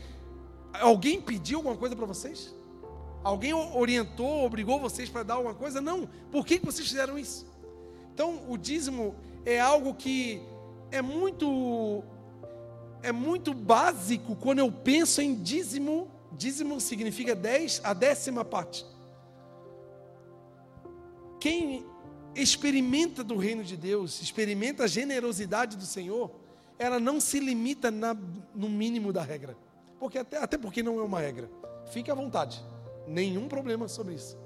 alguém pediu alguma coisa para vocês? Alguém orientou, obrigou vocês para dar alguma coisa? Não. Por que, vocês fizeram isso? Então, o dízimo é algo que é muito é muito básico quando eu penso em dízimo. Dízimo significa dez, a décima parte. Quem experimenta do reino de Deus, experimenta a generosidade do Senhor, ela não se limita na, no mínimo da regra. Porque até, até porque não é uma regra. Fique à vontade. Nenhum problema sobre isso.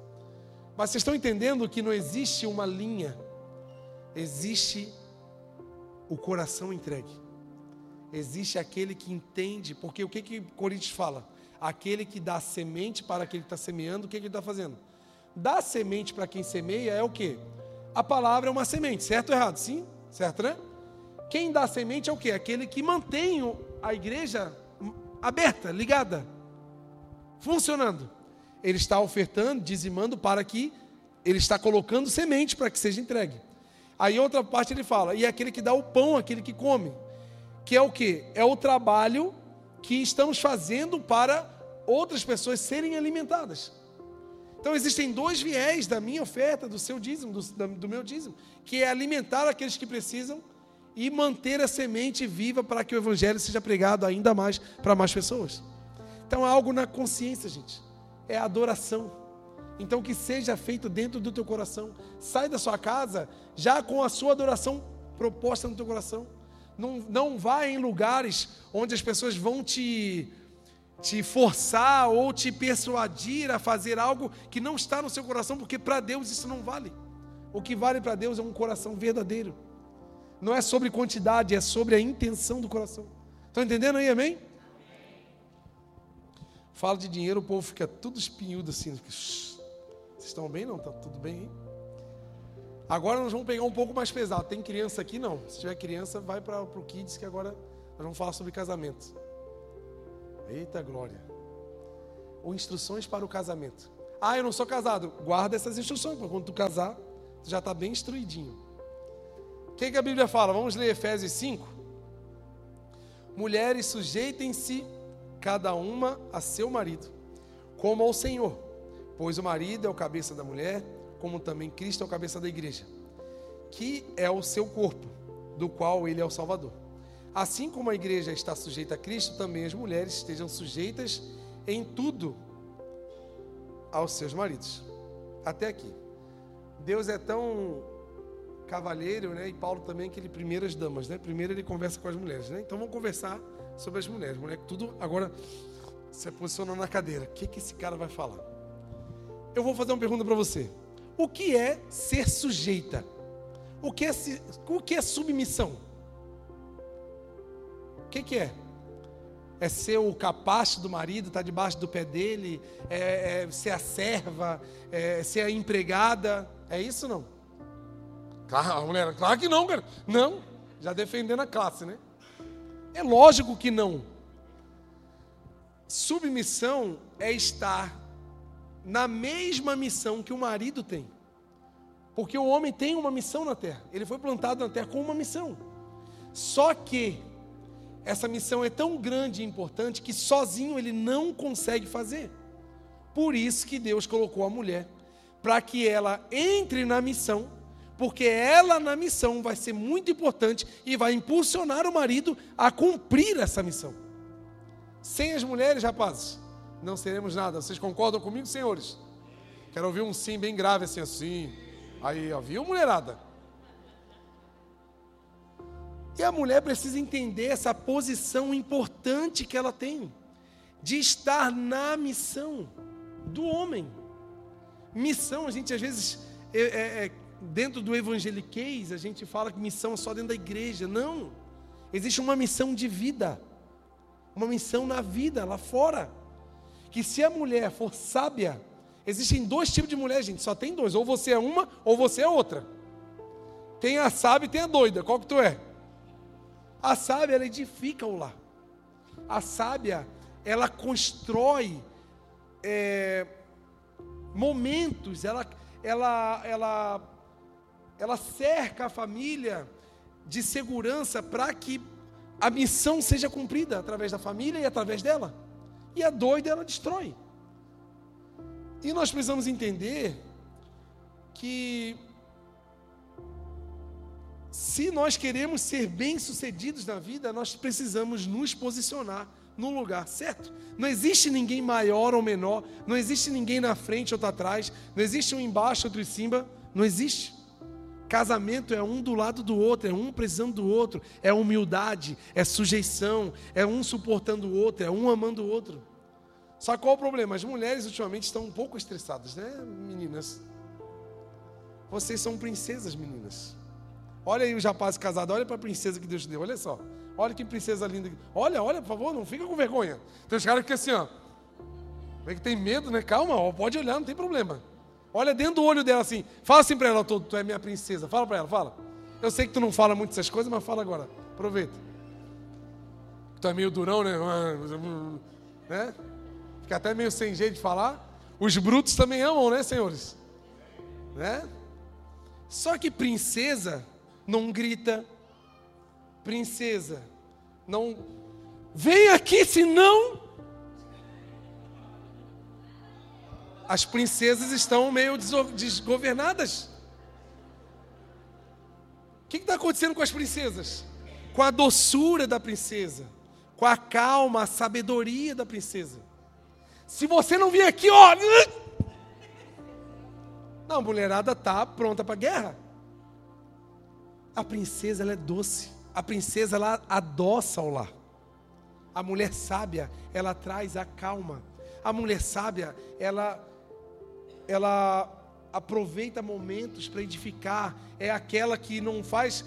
Mas vocês estão entendendo que não existe uma linha, existe o coração entregue. Existe aquele que entende, porque o que que Coríntios fala? Aquele que dá semente para aquele que está semeando, o que, que ele está fazendo? Dá semente para quem semeia é o que? A palavra é uma semente, certo ou errado? Sim? Certo, né? Quem dá semente é o que? Aquele que mantém a igreja aberta, ligada, funcionando. Ele está ofertando, dizimando para que ele está colocando semente para que seja entregue. Aí outra parte ele fala, e é aquele que dá o pão, aquele que come, que é o que? É o trabalho que estamos fazendo para outras pessoas serem alimentadas. Então existem dois viés da minha oferta, do seu dízimo, do, do meu dízimo, que é alimentar aqueles que precisam e manter a semente viva para que o evangelho seja pregado ainda mais para mais pessoas. Então é algo na consciência, gente. É adoração. Então que seja feito dentro do teu coração. Sai da sua casa já com a sua adoração proposta no teu coração. Não, não vá em lugares onde as pessoas vão te te forçar ou te persuadir a fazer algo que não está no seu coração, porque para Deus isso não vale. O que vale para Deus é um coração verdadeiro. Não é sobre quantidade, é sobre a intenção do coração. Estão entendendo aí, amém? Fala de dinheiro, o povo fica tudo espinhudo assim. Vocês estão bem? Não? Está tudo bem aí? Agora nós vamos pegar um pouco mais pesado. Tem criança aqui? Não. Se tiver criança, vai para o Kids, que agora nós vamos falar sobre casamento. Eita glória. Ou instruções para o casamento. Ah, eu não sou casado. Guarda essas instruções, para quando tu casar, tu já está bem instruidinho. O que, que a Bíblia fala? Vamos ler Efésios 5. Mulheres, sujeitem-se cada uma a seu marido, como ao Senhor, pois o marido é o cabeça da mulher, como também Cristo é o cabeça da igreja, que é o seu corpo, do qual ele é o Salvador. Assim como a igreja está sujeita a Cristo, também as mulheres estejam sujeitas em tudo aos seus maridos. Até aqui. Deus é tão cavalheiro, né? E Paulo também, que ele primeiro as damas, né? Primeiro ele conversa com as mulheres, né? Então vamos conversar sobre as mulheres. Mulher, tudo agora se posiciona na cadeira. O que, que esse cara vai falar? Eu vou fazer uma pergunta para você. O que é ser sujeita? O que é, o que é submissão? O que, que é? É ser o capacho do marido, estar tá debaixo do pé dele, é, é ser a serva, é ser a empregada. É isso não? Claro, a mulher, claro que não, cara. Não, já defendendo a classe, né? É lógico que não. Submissão é estar na mesma missão que o marido tem. Porque o homem tem uma missão na terra. Ele foi plantado na terra com uma missão. Só que essa missão é tão grande e importante que sozinho ele não consegue fazer. Por isso que Deus colocou a mulher, para que ela entre na missão, porque ela na missão vai ser muito importante e vai impulsionar o marido a cumprir essa missão. Sem as mulheres, rapazes, não seremos nada. Vocês concordam comigo, senhores? Quero ouvir um sim bem grave assim, assim. Aí, ó, viu, mulherada? E a mulher precisa entender essa posição importante que ela tem, de estar na missão do homem. Missão, a gente às vezes, é, é, é, dentro do evangeliquez, a gente fala que missão é só dentro da igreja. Não. Existe uma missão de vida, uma missão na vida, lá fora. Que se a mulher for sábia, existem dois tipos de mulher, gente, só tem dois. Ou você é uma, ou você é outra. Tem a sábia e tem a doida. Qual que tu é? A sábia, ela edifica o lar. A sábia, ela constrói é, momentos, ela, ela, ela, ela cerca a família de segurança para que a missão seja cumprida através da família e através dela. E a doida, ela destrói. E nós precisamos entender que se nós queremos ser bem-sucedidos na vida, nós precisamos nos posicionar no lugar certo. Não existe ninguém maior ou menor, não existe ninguém na frente ou atrás, não existe um embaixo, outro em cima, não existe. Casamento é um do lado do outro, é um precisando do outro, é humildade, é sujeição, é um suportando o outro, é um amando o outro. Só qual o problema? As mulheres ultimamente estão um pouco estressadas, né, meninas? Vocês são princesas, meninas. Olha aí o rapaz casado, olha para a princesa que Deus deu, olha só. Olha que princesa linda. Olha, olha, por favor, não fica com vergonha. Tem os caras que assim, ó. Vê que tem medo, né? Calma, ó, pode olhar, não tem problema. Olha dentro do olho dela assim. Fala assim para ela, tu, tu é minha princesa. Fala para ela, fala. Eu sei que tu não fala muito essas coisas, mas fala agora. Aproveita. Tu é meio durão, né? né? Fica até meio sem jeito de falar. Os brutos também amam, né, senhores? Né? Só que princesa não grita. Princesa, não. Vem aqui, senão. As princesas estão meio desgovernadas. O que está acontecendo com as princesas? Com a doçura da princesa, com a calma, a sabedoria da princesa. Se você não vir aqui, ó. Não, a mulherada tá pronta para guerra. A princesa ela é doce. A princesa ela adoça o lar. A mulher sábia, ela traz a calma. A mulher sábia, ela ela aproveita momentos para edificar. É aquela que não faz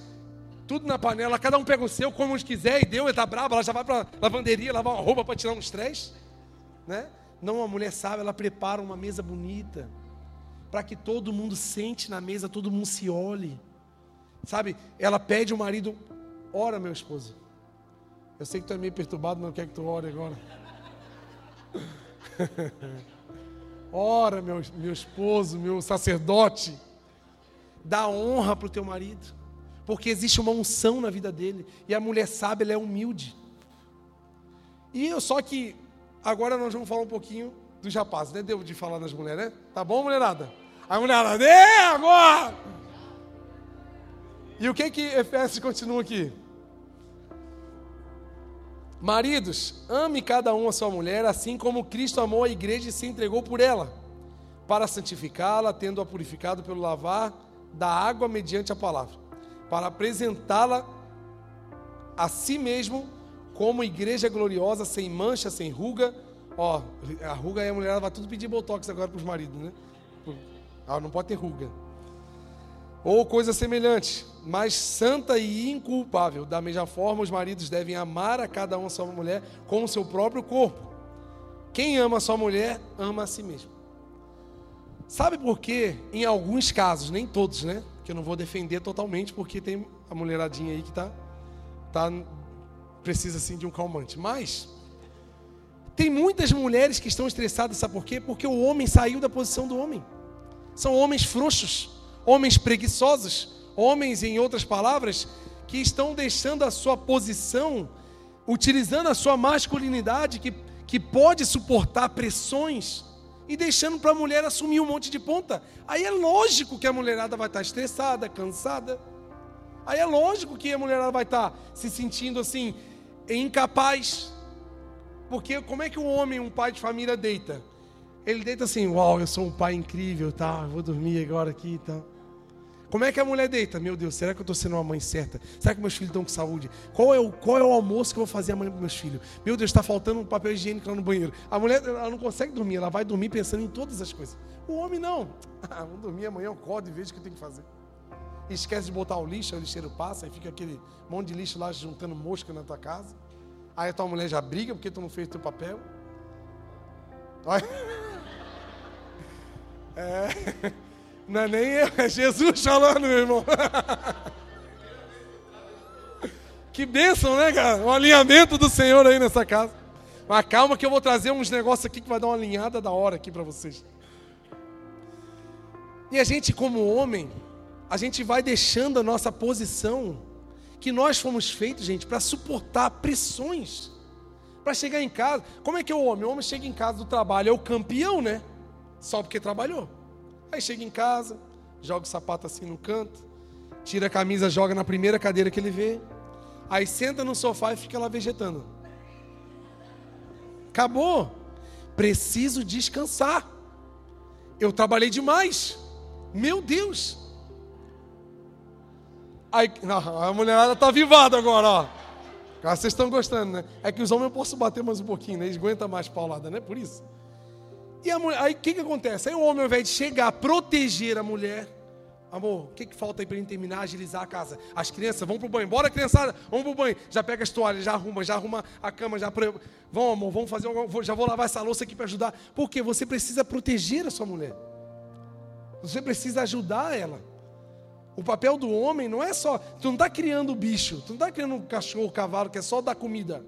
tudo na panela, cada um pega o seu, como quiser, e deu, está brava, ela já vai para lavanderia lavar uma roupa para tirar um estresse. Né? Não, a mulher sábia, ela prepara uma mesa bonita, para que todo mundo sente na mesa, todo mundo se olhe. Sabe, ela pede o marido, ora meu esposo. Eu sei que tu é meio perturbado, mas eu quero que tu ore agora. ora meu, meu esposo, meu sacerdote. Dá honra para o teu marido. Porque existe uma unção na vida dele. E a mulher sabe, ela é humilde. E eu só que agora nós vamos falar um pouquinho dos rapazes, né? De falar nas mulheres, né? Tá bom, mulherada? A mulherada, é agora! E o que que Efésios continua aqui? Maridos, ame cada um a sua mulher, assim como Cristo amou a igreja e se entregou por ela, para santificá-la, tendo-a purificado pelo lavar da água mediante a palavra, para apresentá-la a si mesmo como igreja gloriosa, sem mancha, sem ruga. Ó, a ruga aí a mulher vai tudo pedir botox agora para os maridos, né? Ah, não pode ter ruga ou coisa semelhante, mas santa e inculpável. Da mesma forma, os maridos devem amar a cada um a sua mulher como seu próprio corpo. Quem ama a sua mulher, ama a si mesmo. Sabe por quê? Em alguns casos, nem todos, né? Que eu não vou defender totalmente, porque tem a mulheradinha aí que tá, tá precisa assim de um calmante. Mas tem muitas mulheres que estão estressadas, sabe por quê? Porque o homem saiu da posição do homem. São homens frouxos homens preguiçosos, homens, em outras palavras, que estão deixando a sua posição, utilizando a sua masculinidade, que, que pode suportar pressões, e deixando para a mulher assumir um monte de ponta. Aí é lógico que a mulherada vai estar estressada, cansada. Aí é lógico que a mulherada vai estar se sentindo assim, incapaz. Porque como é que um homem, um pai de família deita? Ele deita assim, uau, eu sou um pai incrível, tá? Vou dormir agora aqui, tá? Como é que a mulher deita? Meu Deus, será que eu estou sendo uma mãe certa? Será que meus filhos estão com saúde? Qual é o, qual é o almoço que eu vou fazer amanhã para meus filhos? Meu Deus, está faltando um papel higiênico lá no banheiro. A mulher ela não consegue dormir, ela vai dormir pensando em todas as coisas. O homem não. Ah, vou dormir amanhã, eu acordo e vejo o que eu tenho que fazer. Esquece de botar o lixo, o lixeiro passa, aí fica aquele monte de lixo lá juntando mosca na tua casa. Aí a tua mulher já briga porque tu não fez o teu papel. É. Não é nem eu, é Jesus falando, meu irmão. Que bênção, né, cara? Um alinhamento do Senhor aí nessa casa. Mas calma que eu vou trazer uns negócios aqui que vai dar uma alinhada da hora aqui para vocês. E a gente, como homem, a gente vai deixando a nossa posição, que nós fomos feitos, gente, para suportar pressões, para chegar em casa. Como é que é o homem? O homem chega em casa do trabalho, é o campeão, né? Só porque trabalhou. Aí chega em casa, joga o sapato assim no canto, tira a camisa, joga na primeira cadeira que ele vê. Aí senta no sofá e fica lá vegetando. Acabou. Preciso descansar. Eu trabalhei demais. Meu Deus. Aí, a mulherada tá vivada agora, ó. Vocês estão gostando, né? É que os homens eu posso bater mais um pouquinho, né? Eles aguentam mais paulada, né? Por isso. E mulher, aí o que, que acontece? Aí o homem, ao invés de chegar a proteger a mulher, Amor, o que, que falta aí para gente terminar, agilizar a casa? As crianças vão pro banho. Bora, criançada, vamos pro banho. Já pega as toalhas, já arruma, já arruma a cama, já. Vamos, amor, vamos fazer. Já vou lavar essa louça aqui para ajudar. Porque você precisa proteger a sua mulher. Você precisa ajudar ela. O papel do homem não é só. Tu não está criando bicho, tu não está criando um cachorro, um cavalo, que é só dar comida.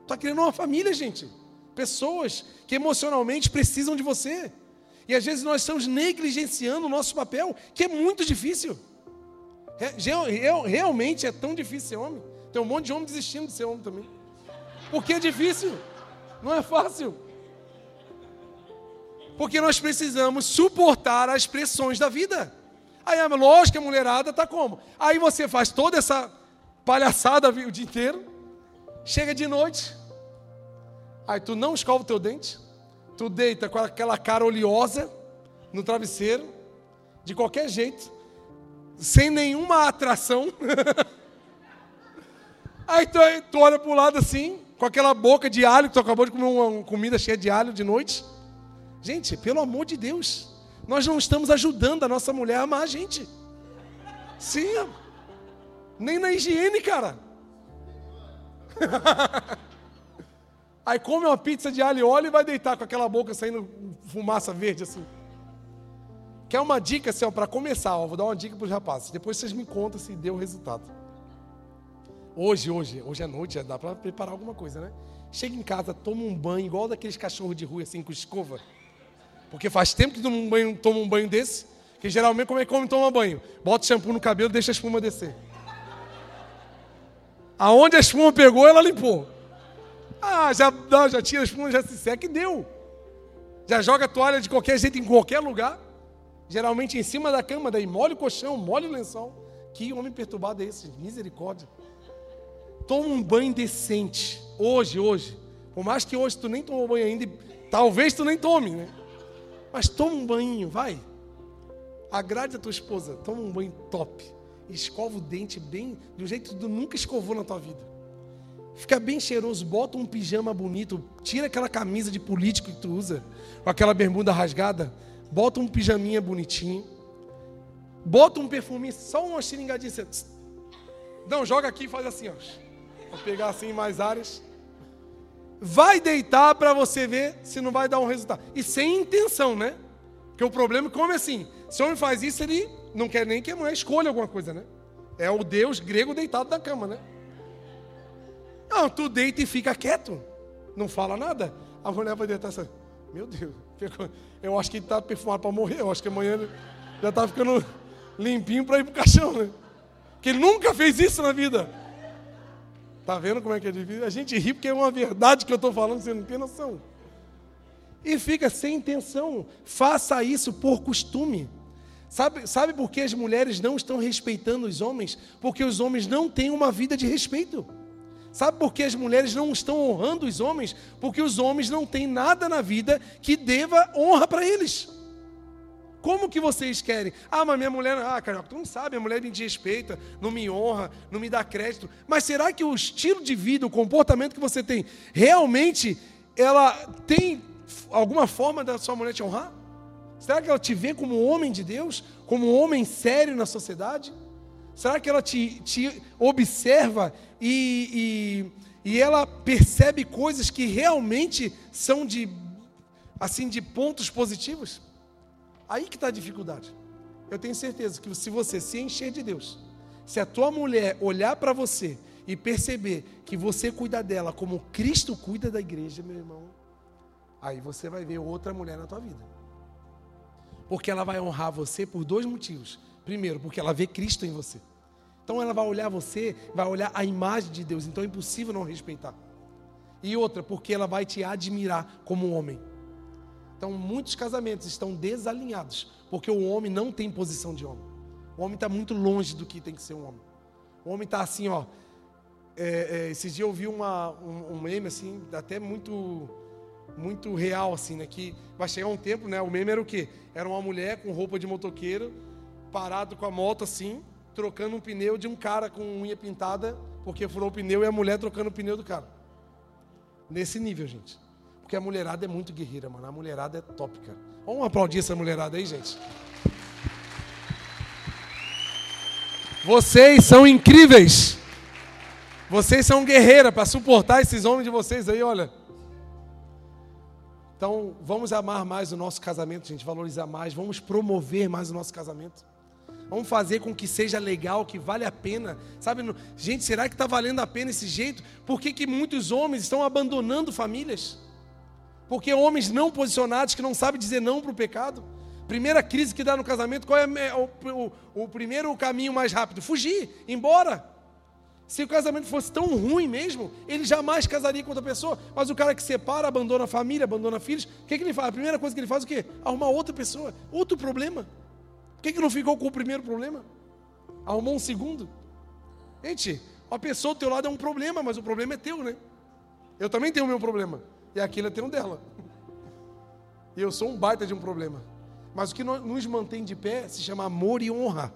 Tu está criando uma família, gente. Pessoas que emocionalmente precisam de você. E às vezes nós estamos negligenciando o nosso papel, que é muito difícil. Realmente é tão difícil ser homem. Tem um monte de homem desistindo de ser homem também. Porque é difícil. Não é fácil. Porque nós precisamos suportar as pressões da vida. Aí, lógico que a mulherada está como? Aí você faz toda essa palhaçada o dia inteiro. Chega de noite. Aí tu não escova o teu dente tu deita com aquela cara oleosa no travesseiro, de qualquer jeito, sem nenhuma atração. Aí tu, tu olha para o lado assim, com aquela boca de alho, que tu acabou de comer uma comida cheia de alho de noite. Gente, pelo amor de Deus, nós não estamos ajudando a nossa mulher a amar a gente. Sim, nem na higiene, cara. Aí come uma pizza de alho e óleo e vai deitar com aquela boca saindo fumaça verde assim. Quer uma dica, assim, para começar, ó, vou dar uma dica para os rapazes. Depois vocês me contam se deu resultado. Hoje, hoje, hoje à noite já dá para preparar alguma coisa, né? Chega em casa, toma um banho, igual daqueles cachorros de rua, assim, com escova. Porque faz tempo que toma um banho, toma um banho desse, que geralmente como é que come toma banho? Bota shampoo no cabelo, deixa a espuma descer. Aonde a espuma pegou, ela limpou. Ah, já, não, já tira as espuma, já se seca e deu. Já joga a toalha de qualquer jeito em qualquer lugar. Geralmente em cima da cama, daí molha o colchão, molha o lençol. Que homem perturbado é esse? Misericórdia. Toma um banho decente. Hoje, hoje. Por mais que hoje tu nem tomou banho ainda, talvez tu nem tome, né? Mas toma um banho, vai. Agrade a tua esposa, toma um banho top. Escova o dente bem, do jeito que tu nunca escovou na tua vida. Fica bem cheiroso, bota um pijama bonito, tira aquela camisa de político que tu usa, com aquela bermuda rasgada, bota um pijaminha bonitinho, bota um perfuminho, só uma xiringadinha. Não, joga aqui e faz assim, ó. Vou pegar assim mais áreas. Vai deitar para você ver se não vai dar um resultado. E sem intenção, né? Porque o problema é como é assim. Se o homem faz isso, ele não quer nem que a mulher escolha alguma coisa, né? É o Deus grego deitado na cama, né? Não, tu deita e fica quieto. Não fala nada. A mulher vai deitar assim. Meu Deus, eu acho que ele está perfumado para morrer. Eu acho que amanhã ele já está ficando limpinho para ir para o caixão, né? Que ele nunca fez isso na vida. Tá vendo como é que é difícil? A gente ri porque é uma verdade que eu estou falando, você não tem noção. E fica sem intenção. Faça isso por costume. Sabe, sabe por que as mulheres não estão respeitando os homens? Porque os homens não têm uma vida de respeito. Sabe por que as mulheres não estão honrando os homens? Porque os homens não têm nada na vida que deva honra para eles. Como que vocês querem? Ah, mas minha mulher, ah, Carioca, tu não sabe, minha mulher me desrespeita, não me honra, não me dá crédito. Mas será que o estilo de vida, o comportamento que você tem, realmente ela tem alguma forma da sua mulher te honrar? Será que ela te vê como homem de Deus, como homem sério na sociedade? Será que ela te, te observa e, e, e ela percebe coisas que realmente são de, assim, de pontos positivos? Aí que está a dificuldade. Eu tenho certeza que se você se encher de Deus, se a tua mulher olhar para você e perceber que você cuida dela como Cristo cuida da igreja, meu irmão, aí você vai ver outra mulher na tua vida. Porque ela vai honrar você por dois motivos. Primeiro, porque ela vê Cristo em você. Então ela vai olhar você, vai olhar a imagem de Deus. Então é impossível não respeitar. E outra, porque ela vai te admirar como homem. Então muitos casamentos estão desalinhados, porque o homem não tem posição de homem. O homem está muito longe do que tem que ser um homem. O homem está assim, ó. É, é, esses dias eu vi uma, um, um meme assim, até muito muito real assim, né? Que vai chegar um tempo, né? O meme era o quê? Era uma mulher com roupa de motoqueiro, parado com a moto assim, trocando um pneu de um cara com unha pintada, porque furou o pneu e a mulher trocando o pneu do cara. Nesse nível, gente. Porque a mulherada é muito guerreira, mano. A mulherada é cara. Vamos aplaudir essa mulherada aí, gente. Vocês são incríveis. Vocês são guerreiras para suportar esses homens de vocês aí, olha. Então, vamos amar mais o nosso casamento, gente, valorizar mais, vamos promover mais o nosso casamento. Vamos fazer com que seja legal, que vale a pena. Sabe, gente, será que está valendo a pena esse jeito? Por que, que muitos homens estão abandonando famílias? Porque homens não posicionados que não sabem dizer não para o pecado. Primeira crise que dá no casamento, qual é o, o, o primeiro caminho mais rápido? Fugir, embora. Se o casamento fosse tão ruim mesmo, ele jamais casaria com outra pessoa. Mas o cara que separa, abandona a família, abandona filhos, o que, que ele faz? A primeira coisa que ele faz é o quê? Arrumar outra pessoa, outro problema. Por que, que não ficou com o primeiro problema? Arrumou um segundo? Gente, a pessoa do teu lado é um problema, mas o problema é teu, né? Eu também tenho o meu problema. E aquilo é ter um dela. E eu sou um baita de um problema. Mas o que nos mantém de pé se chama amor e honra.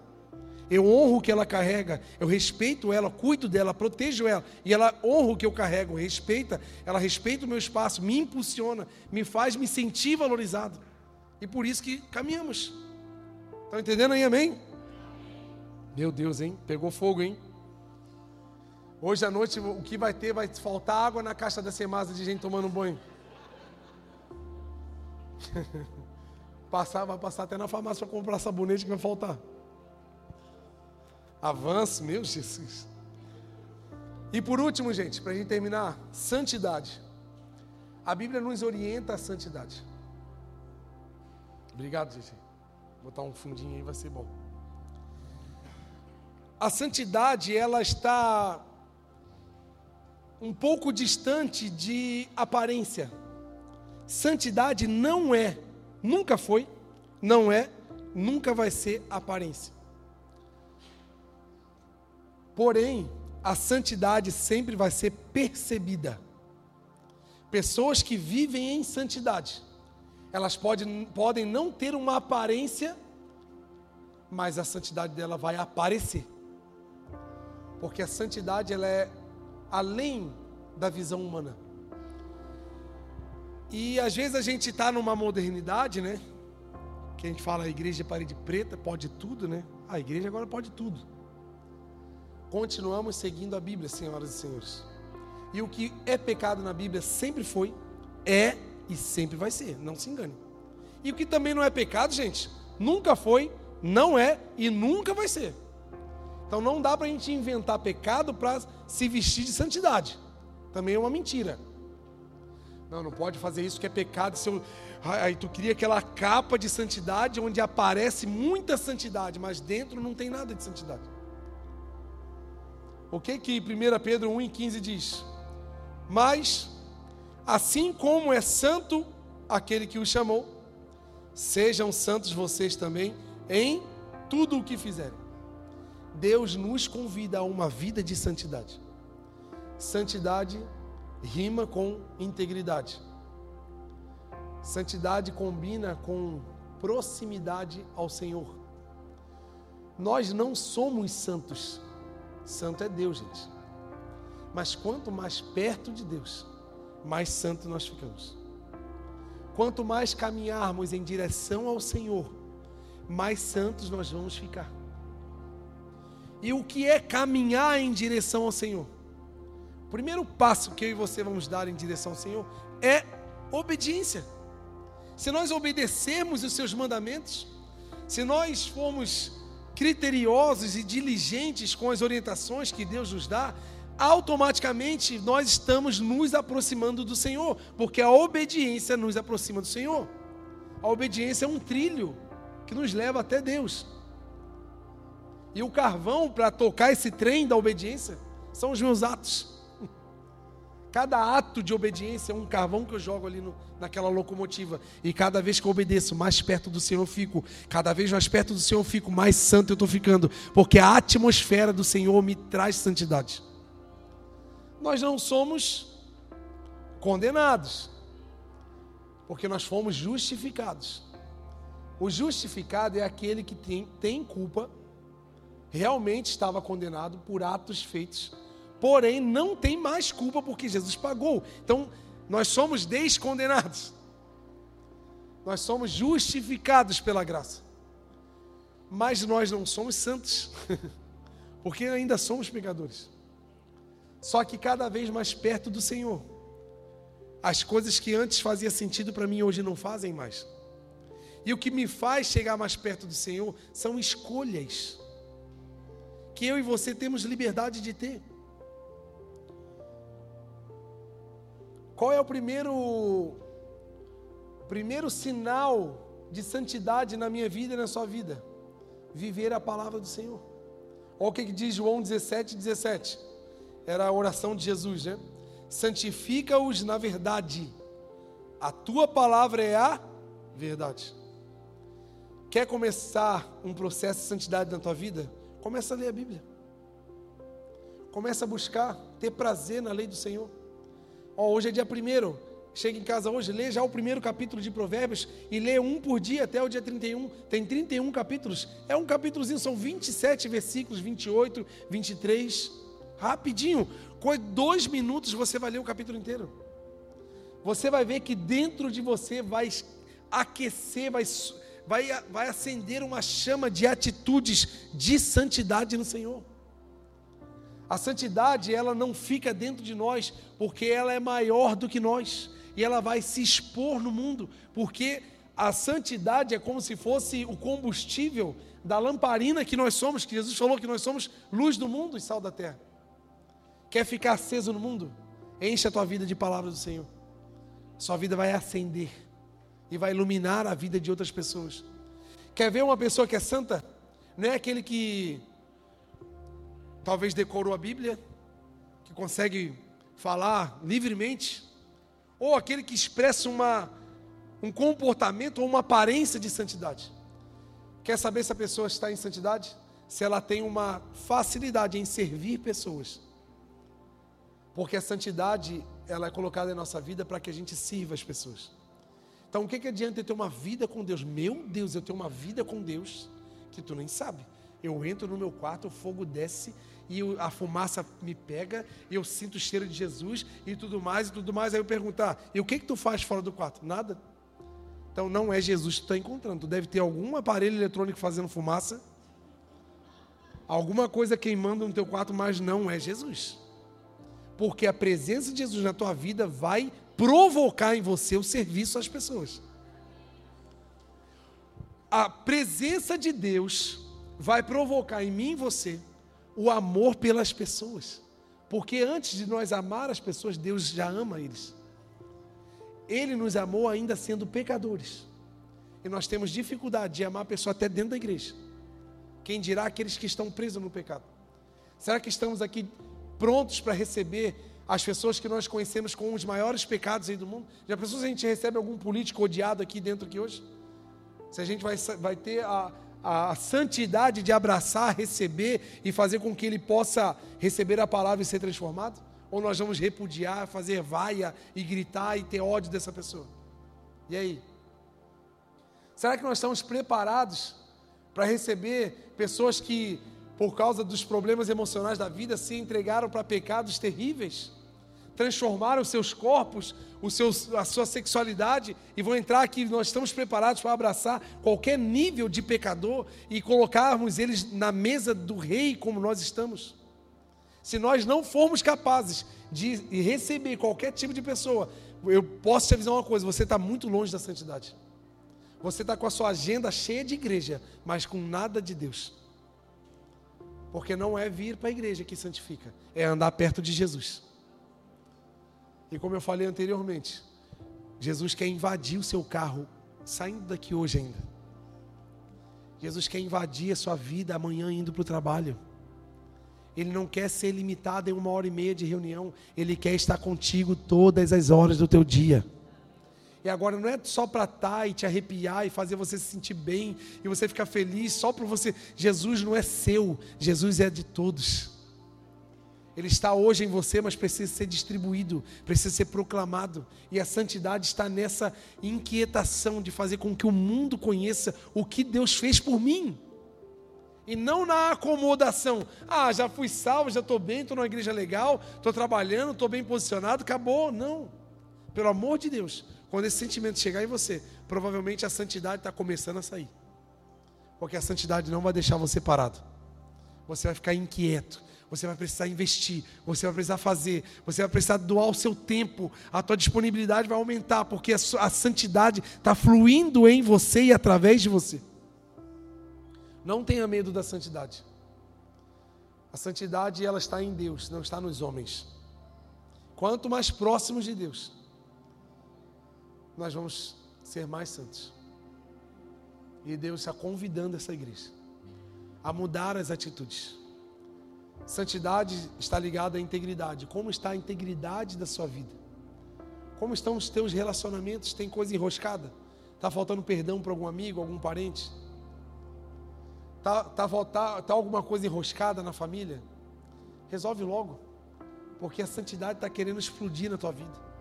Eu honro o que ela carrega, eu respeito ela, cuido dela, protejo ela. E ela honra o que eu carrego, respeita, ela respeita o meu espaço, me impulsiona, me faz me sentir valorizado. E por isso que caminhamos. Estão entendendo aí, amém? Meu Deus, hein? Pegou fogo, hein? Hoje à noite o que vai ter? Vai faltar água na caixa da Semasa de gente tomando banho. passar, vai passar até na farmácia para comprar sabonete que vai faltar. Avanço, meu Jesus. E por último, gente, para a gente terminar, santidade. A Bíblia nos orienta a santidade. Obrigado, gente botar um fundinho aí vai ser bom. A santidade, ela está um pouco distante de aparência. Santidade não é, nunca foi, não é, nunca vai ser aparência. Porém, a santidade sempre vai ser percebida. Pessoas que vivem em santidade elas podem, podem não ter uma aparência, mas a santidade dela vai aparecer. Porque a santidade ela é além da visão humana. E às vezes a gente está numa modernidade, né? Que a gente fala a igreja é parede preta, pode tudo, né? A igreja agora pode tudo. Continuamos seguindo a Bíblia, senhoras e senhores. E o que é pecado na Bíblia sempre foi, é e sempre vai ser, não se engane. E o que também não é pecado, gente, nunca foi, não é e nunca vai ser. Então não dá para a gente inventar pecado para se vestir de santidade. Também é uma mentira. Não, não pode fazer isso que é pecado. Se eu... Aí tu cria aquela capa de santidade onde aparece muita santidade, mas dentro não tem nada de santidade. O que que 1 Pedro 1,15 diz? Mas Assim como é santo aquele que o chamou, sejam santos vocês também em tudo o que fizerem. Deus nos convida a uma vida de santidade. Santidade rima com integridade. Santidade combina com proximidade ao Senhor. Nós não somos santos. Santo é Deus, gente. Mas quanto mais perto de Deus, mais santo nós ficamos. Quanto mais caminharmos em direção ao Senhor, mais santos nós vamos ficar. E o que é caminhar em direção ao Senhor? O primeiro passo que eu e você vamos dar em direção ao Senhor é obediência. Se nós obedecermos os seus mandamentos, se nós formos criteriosos e diligentes com as orientações que Deus nos dá, automaticamente nós estamos nos aproximando do Senhor, porque a obediência nos aproxima do Senhor. A obediência é um trilho que nos leva até Deus. E o carvão para tocar esse trem da obediência são os meus atos. Cada ato de obediência é um carvão que eu jogo ali no, naquela locomotiva. E cada vez que eu obedeço, mais perto do Senhor eu fico. Cada vez mais perto do Senhor eu fico, mais santo eu estou ficando. Porque a atmosfera do Senhor me traz santidade nós não somos condenados, porque nós fomos justificados. O justificado é aquele que tem, tem culpa, realmente estava condenado por atos feitos, porém não tem mais culpa porque Jesus pagou. Então, nós somos descondenados. Nós somos justificados pela graça. Mas nós não somos santos. Porque ainda somos pecadores. Só que cada vez mais perto do Senhor. As coisas que antes fazia sentido para mim hoje não fazem mais. E o que me faz chegar mais perto do Senhor são escolhas que eu e você temos liberdade de ter. Qual é o primeiro primeiro sinal de santidade na minha vida e na sua vida? Viver a palavra do Senhor. Olha o que diz João 17, 17. Era a oração de Jesus, né? Santifica-os na verdade. A tua palavra é a verdade. Quer começar um processo de santidade na tua vida? Começa a ler a Bíblia. Começa a buscar, ter prazer na lei do Senhor. Hoje é dia primeiro. Chega em casa hoje, lê já o primeiro capítulo de Provérbios e lê um por dia até o dia 31. Tem 31 capítulos. É um capítulozinho, são 27 versículos, 28, 23. Rapidinho. Com dois minutos você vai ler o capítulo inteiro. Você vai ver que dentro de você vai aquecer, vai vai, vai acender uma chama de atitudes de santidade no Senhor. A santidade, ela não fica dentro de nós, porque ela é maior do que nós, e ela vai se expor no mundo, porque a santidade é como se fosse o combustível da lamparina que nós somos, que Jesus falou que nós somos luz do mundo e sal da terra. Quer ficar aceso no mundo? Enche a tua vida de palavras do Senhor. Sua vida vai acender e vai iluminar a vida de outras pessoas. Quer ver uma pessoa que é santa? Não é aquele que talvez decorou a Bíblia, que consegue falar livremente, ou aquele que expressa uma, um comportamento ou uma aparência de santidade. Quer saber se a pessoa está em santidade? Se ela tem uma facilidade em servir pessoas. Porque a santidade, ela é colocada em nossa vida para que a gente sirva as pessoas. Então o que, que adianta eu ter uma vida com Deus? Meu Deus, eu tenho uma vida com Deus que tu nem sabe. Eu entro no meu quarto, o fogo desce e a fumaça me pega, e eu sinto o cheiro de Jesus e tudo mais e tudo mais. Aí eu perguntar, e o que que tu faz fora do quarto? Nada. Então não é Jesus que tu está encontrando. Tu deve ter algum aparelho eletrônico fazendo fumaça, alguma coisa queimando no teu quarto, mas não é Jesus. Porque a presença de Jesus na tua vida vai provocar em você o serviço às pessoas. A presença de Deus vai provocar em mim e você o amor pelas pessoas. Porque antes de nós amar as pessoas, Deus já ama eles. Ele nos amou ainda sendo pecadores. E nós temos dificuldade de amar a pessoa até dentro da igreja. Quem dirá aqueles que estão presos no pecado? Será que estamos aqui prontos para receber as pessoas que nós conhecemos com os maiores pecados aí do mundo. Já pensou se a gente recebe algum político odiado aqui dentro aqui hoje? Se a gente vai, vai ter a, a santidade de abraçar, receber e fazer com que ele possa receber a palavra e ser transformado? Ou nós vamos repudiar, fazer vaia e gritar e ter ódio dessa pessoa? E aí? Será que nós estamos preparados para receber pessoas que por causa dos problemas emocionais da vida, se entregaram para pecados terríveis, transformaram seus corpos, os seus, a sua sexualidade, e vão entrar aqui. Nós estamos preparados para abraçar qualquer nível de pecador e colocarmos eles na mesa do rei, como nós estamos. Se nós não formos capazes de receber qualquer tipo de pessoa, eu posso te avisar uma coisa: você está muito longe da santidade. Você está com a sua agenda cheia de igreja, mas com nada de Deus. Porque não é vir para a igreja que santifica, é andar perto de Jesus. E como eu falei anteriormente, Jesus quer invadir o seu carro, saindo daqui hoje ainda. Jesus quer invadir a sua vida amanhã indo para o trabalho. Ele não quer ser limitado em uma hora e meia de reunião. Ele quer estar contigo todas as horas do teu dia. E agora não é só para estar tá e te arrepiar e fazer você se sentir bem e você ficar feliz só por você. Jesus não é seu, Jesus é de todos. Ele está hoje em você, mas precisa ser distribuído, precisa ser proclamado. E a santidade está nessa inquietação de fazer com que o mundo conheça o que Deus fez por mim. E não na acomodação. Ah, já fui salvo, já estou bem, estou numa igreja legal, estou trabalhando, estou bem posicionado, acabou. Não. Pelo amor de Deus, quando esse sentimento chegar em você, provavelmente a santidade está começando a sair. Porque a santidade não vai deixar você parado. você vai ficar inquieto, você vai precisar investir, você vai precisar fazer, você vai precisar doar o seu tempo, a tua disponibilidade vai aumentar, porque a, a santidade está fluindo em você e através de você. Não tenha medo da santidade. A santidade ela está em Deus, não está nos homens. Quanto mais próximos de Deus, nós vamos ser mais santos. E Deus está convidando essa igreja a mudar as atitudes. Santidade está ligada à integridade. Como está a integridade da sua vida? Como estão os teus relacionamentos? Tem coisa enroscada? Está faltando perdão para algum amigo, algum parente? Está tá, tá, tá alguma coisa enroscada na família? Resolve logo. Porque a santidade está querendo explodir na tua vida.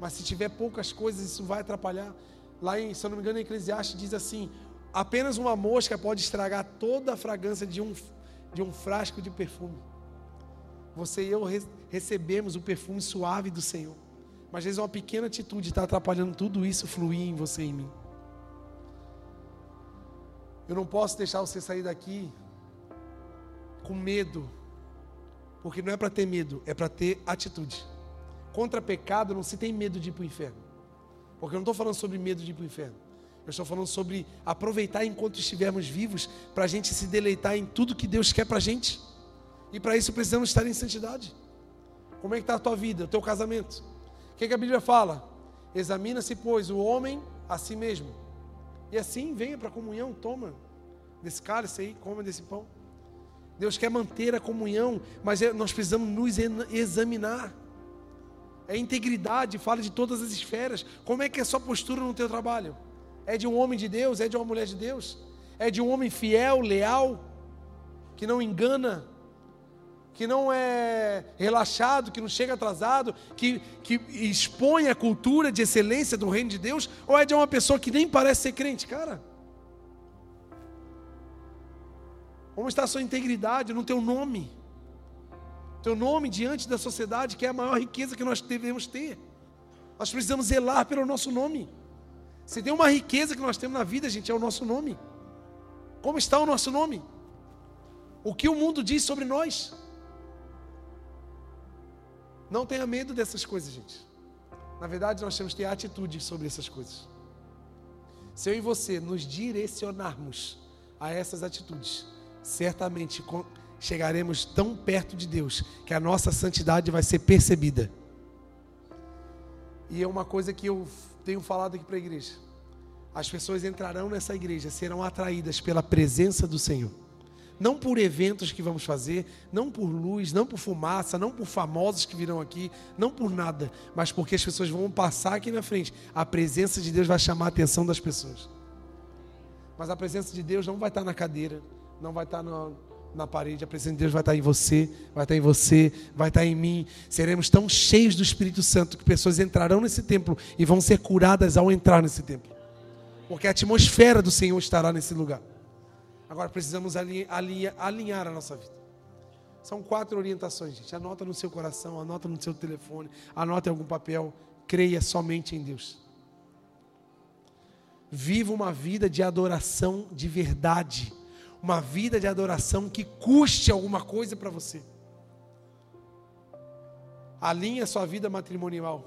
Mas se tiver poucas coisas, isso vai atrapalhar. Lá em, se eu não me engano, em Eclesiastes diz assim: apenas uma mosca pode estragar toda a fragrância de um, de um frasco de perfume. Você e eu recebemos o perfume suave do Senhor. Mas às vezes uma pequena atitude está atrapalhando tudo isso fluir em você e em mim. Eu não posso deixar você sair daqui com medo, porque não é para ter medo, é para ter atitude. Contra pecado não se tem medo de ir para o inferno, porque eu não estou falando sobre medo de ir para o inferno. Eu estou falando sobre aproveitar enquanto estivermos vivos para a gente se deleitar em tudo que Deus quer para a gente. E para isso precisamos estar em santidade. Como é que está a tua vida, o teu casamento? O que, é que a Bíblia fala? Examina-se, pois, o homem a si mesmo. E assim venha para a comunhão, toma desse cálice aí, coma desse pão. Deus quer manter a comunhão, mas é, nós precisamos nos examinar. É integridade, fala de todas as esferas. Como é que é a sua postura no teu trabalho? É de um homem de Deus? É de uma mulher de Deus? É de um homem fiel, leal, que não engana, que não é relaxado, que não chega atrasado, que, que expõe a cultura de excelência do reino de Deus? Ou é de uma pessoa que nem parece ser crente? Cara, como está a sua integridade no teu nome? Teu nome diante da sociedade, que é a maior riqueza que nós devemos ter. Nós precisamos zelar pelo nosso nome. Se tem uma riqueza que nós temos na vida, gente, é o nosso nome. Como está o nosso nome? O que o mundo diz sobre nós? Não tenha medo dessas coisas, gente. Na verdade, nós temos que ter atitude sobre essas coisas. Se eu e você nos direcionarmos a essas atitudes, certamente chegaremos tão perto de Deus que a nossa santidade vai ser percebida. E é uma coisa que eu tenho falado aqui para a igreja. As pessoas entrarão nessa igreja, serão atraídas pela presença do Senhor. Não por eventos que vamos fazer, não por luz, não por fumaça, não por famosos que virão aqui, não por nada, mas porque as pessoas vão passar aqui na frente. A presença de Deus vai chamar a atenção das pessoas. Mas a presença de Deus não vai estar na cadeira, não vai estar no, na parede, a presença de Deus vai estar em você, vai estar em você, vai estar em mim. Seremos tão cheios do Espírito Santo que pessoas entrarão nesse templo e vão ser curadas ao entrar nesse templo. Porque a atmosfera do Senhor estará nesse lugar. Agora precisamos alinhar, alinhar a nossa vida. São quatro orientações, gente. Anota no seu coração, anota no seu telefone, anota em algum papel. Creia somente em Deus. Viva uma vida de adoração de verdade uma vida de adoração que custe alguma coisa para você. Alinhe a sua vida matrimonial.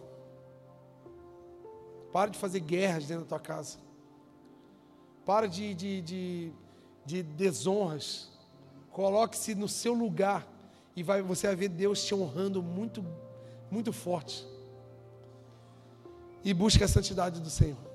Para de fazer guerras dentro da tua casa. Para de, de, de, de desonras. Coloque-se no seu lugar e vai, você vai ver Deus te honrando muito, muito forte. E busque a santidade do Senhor.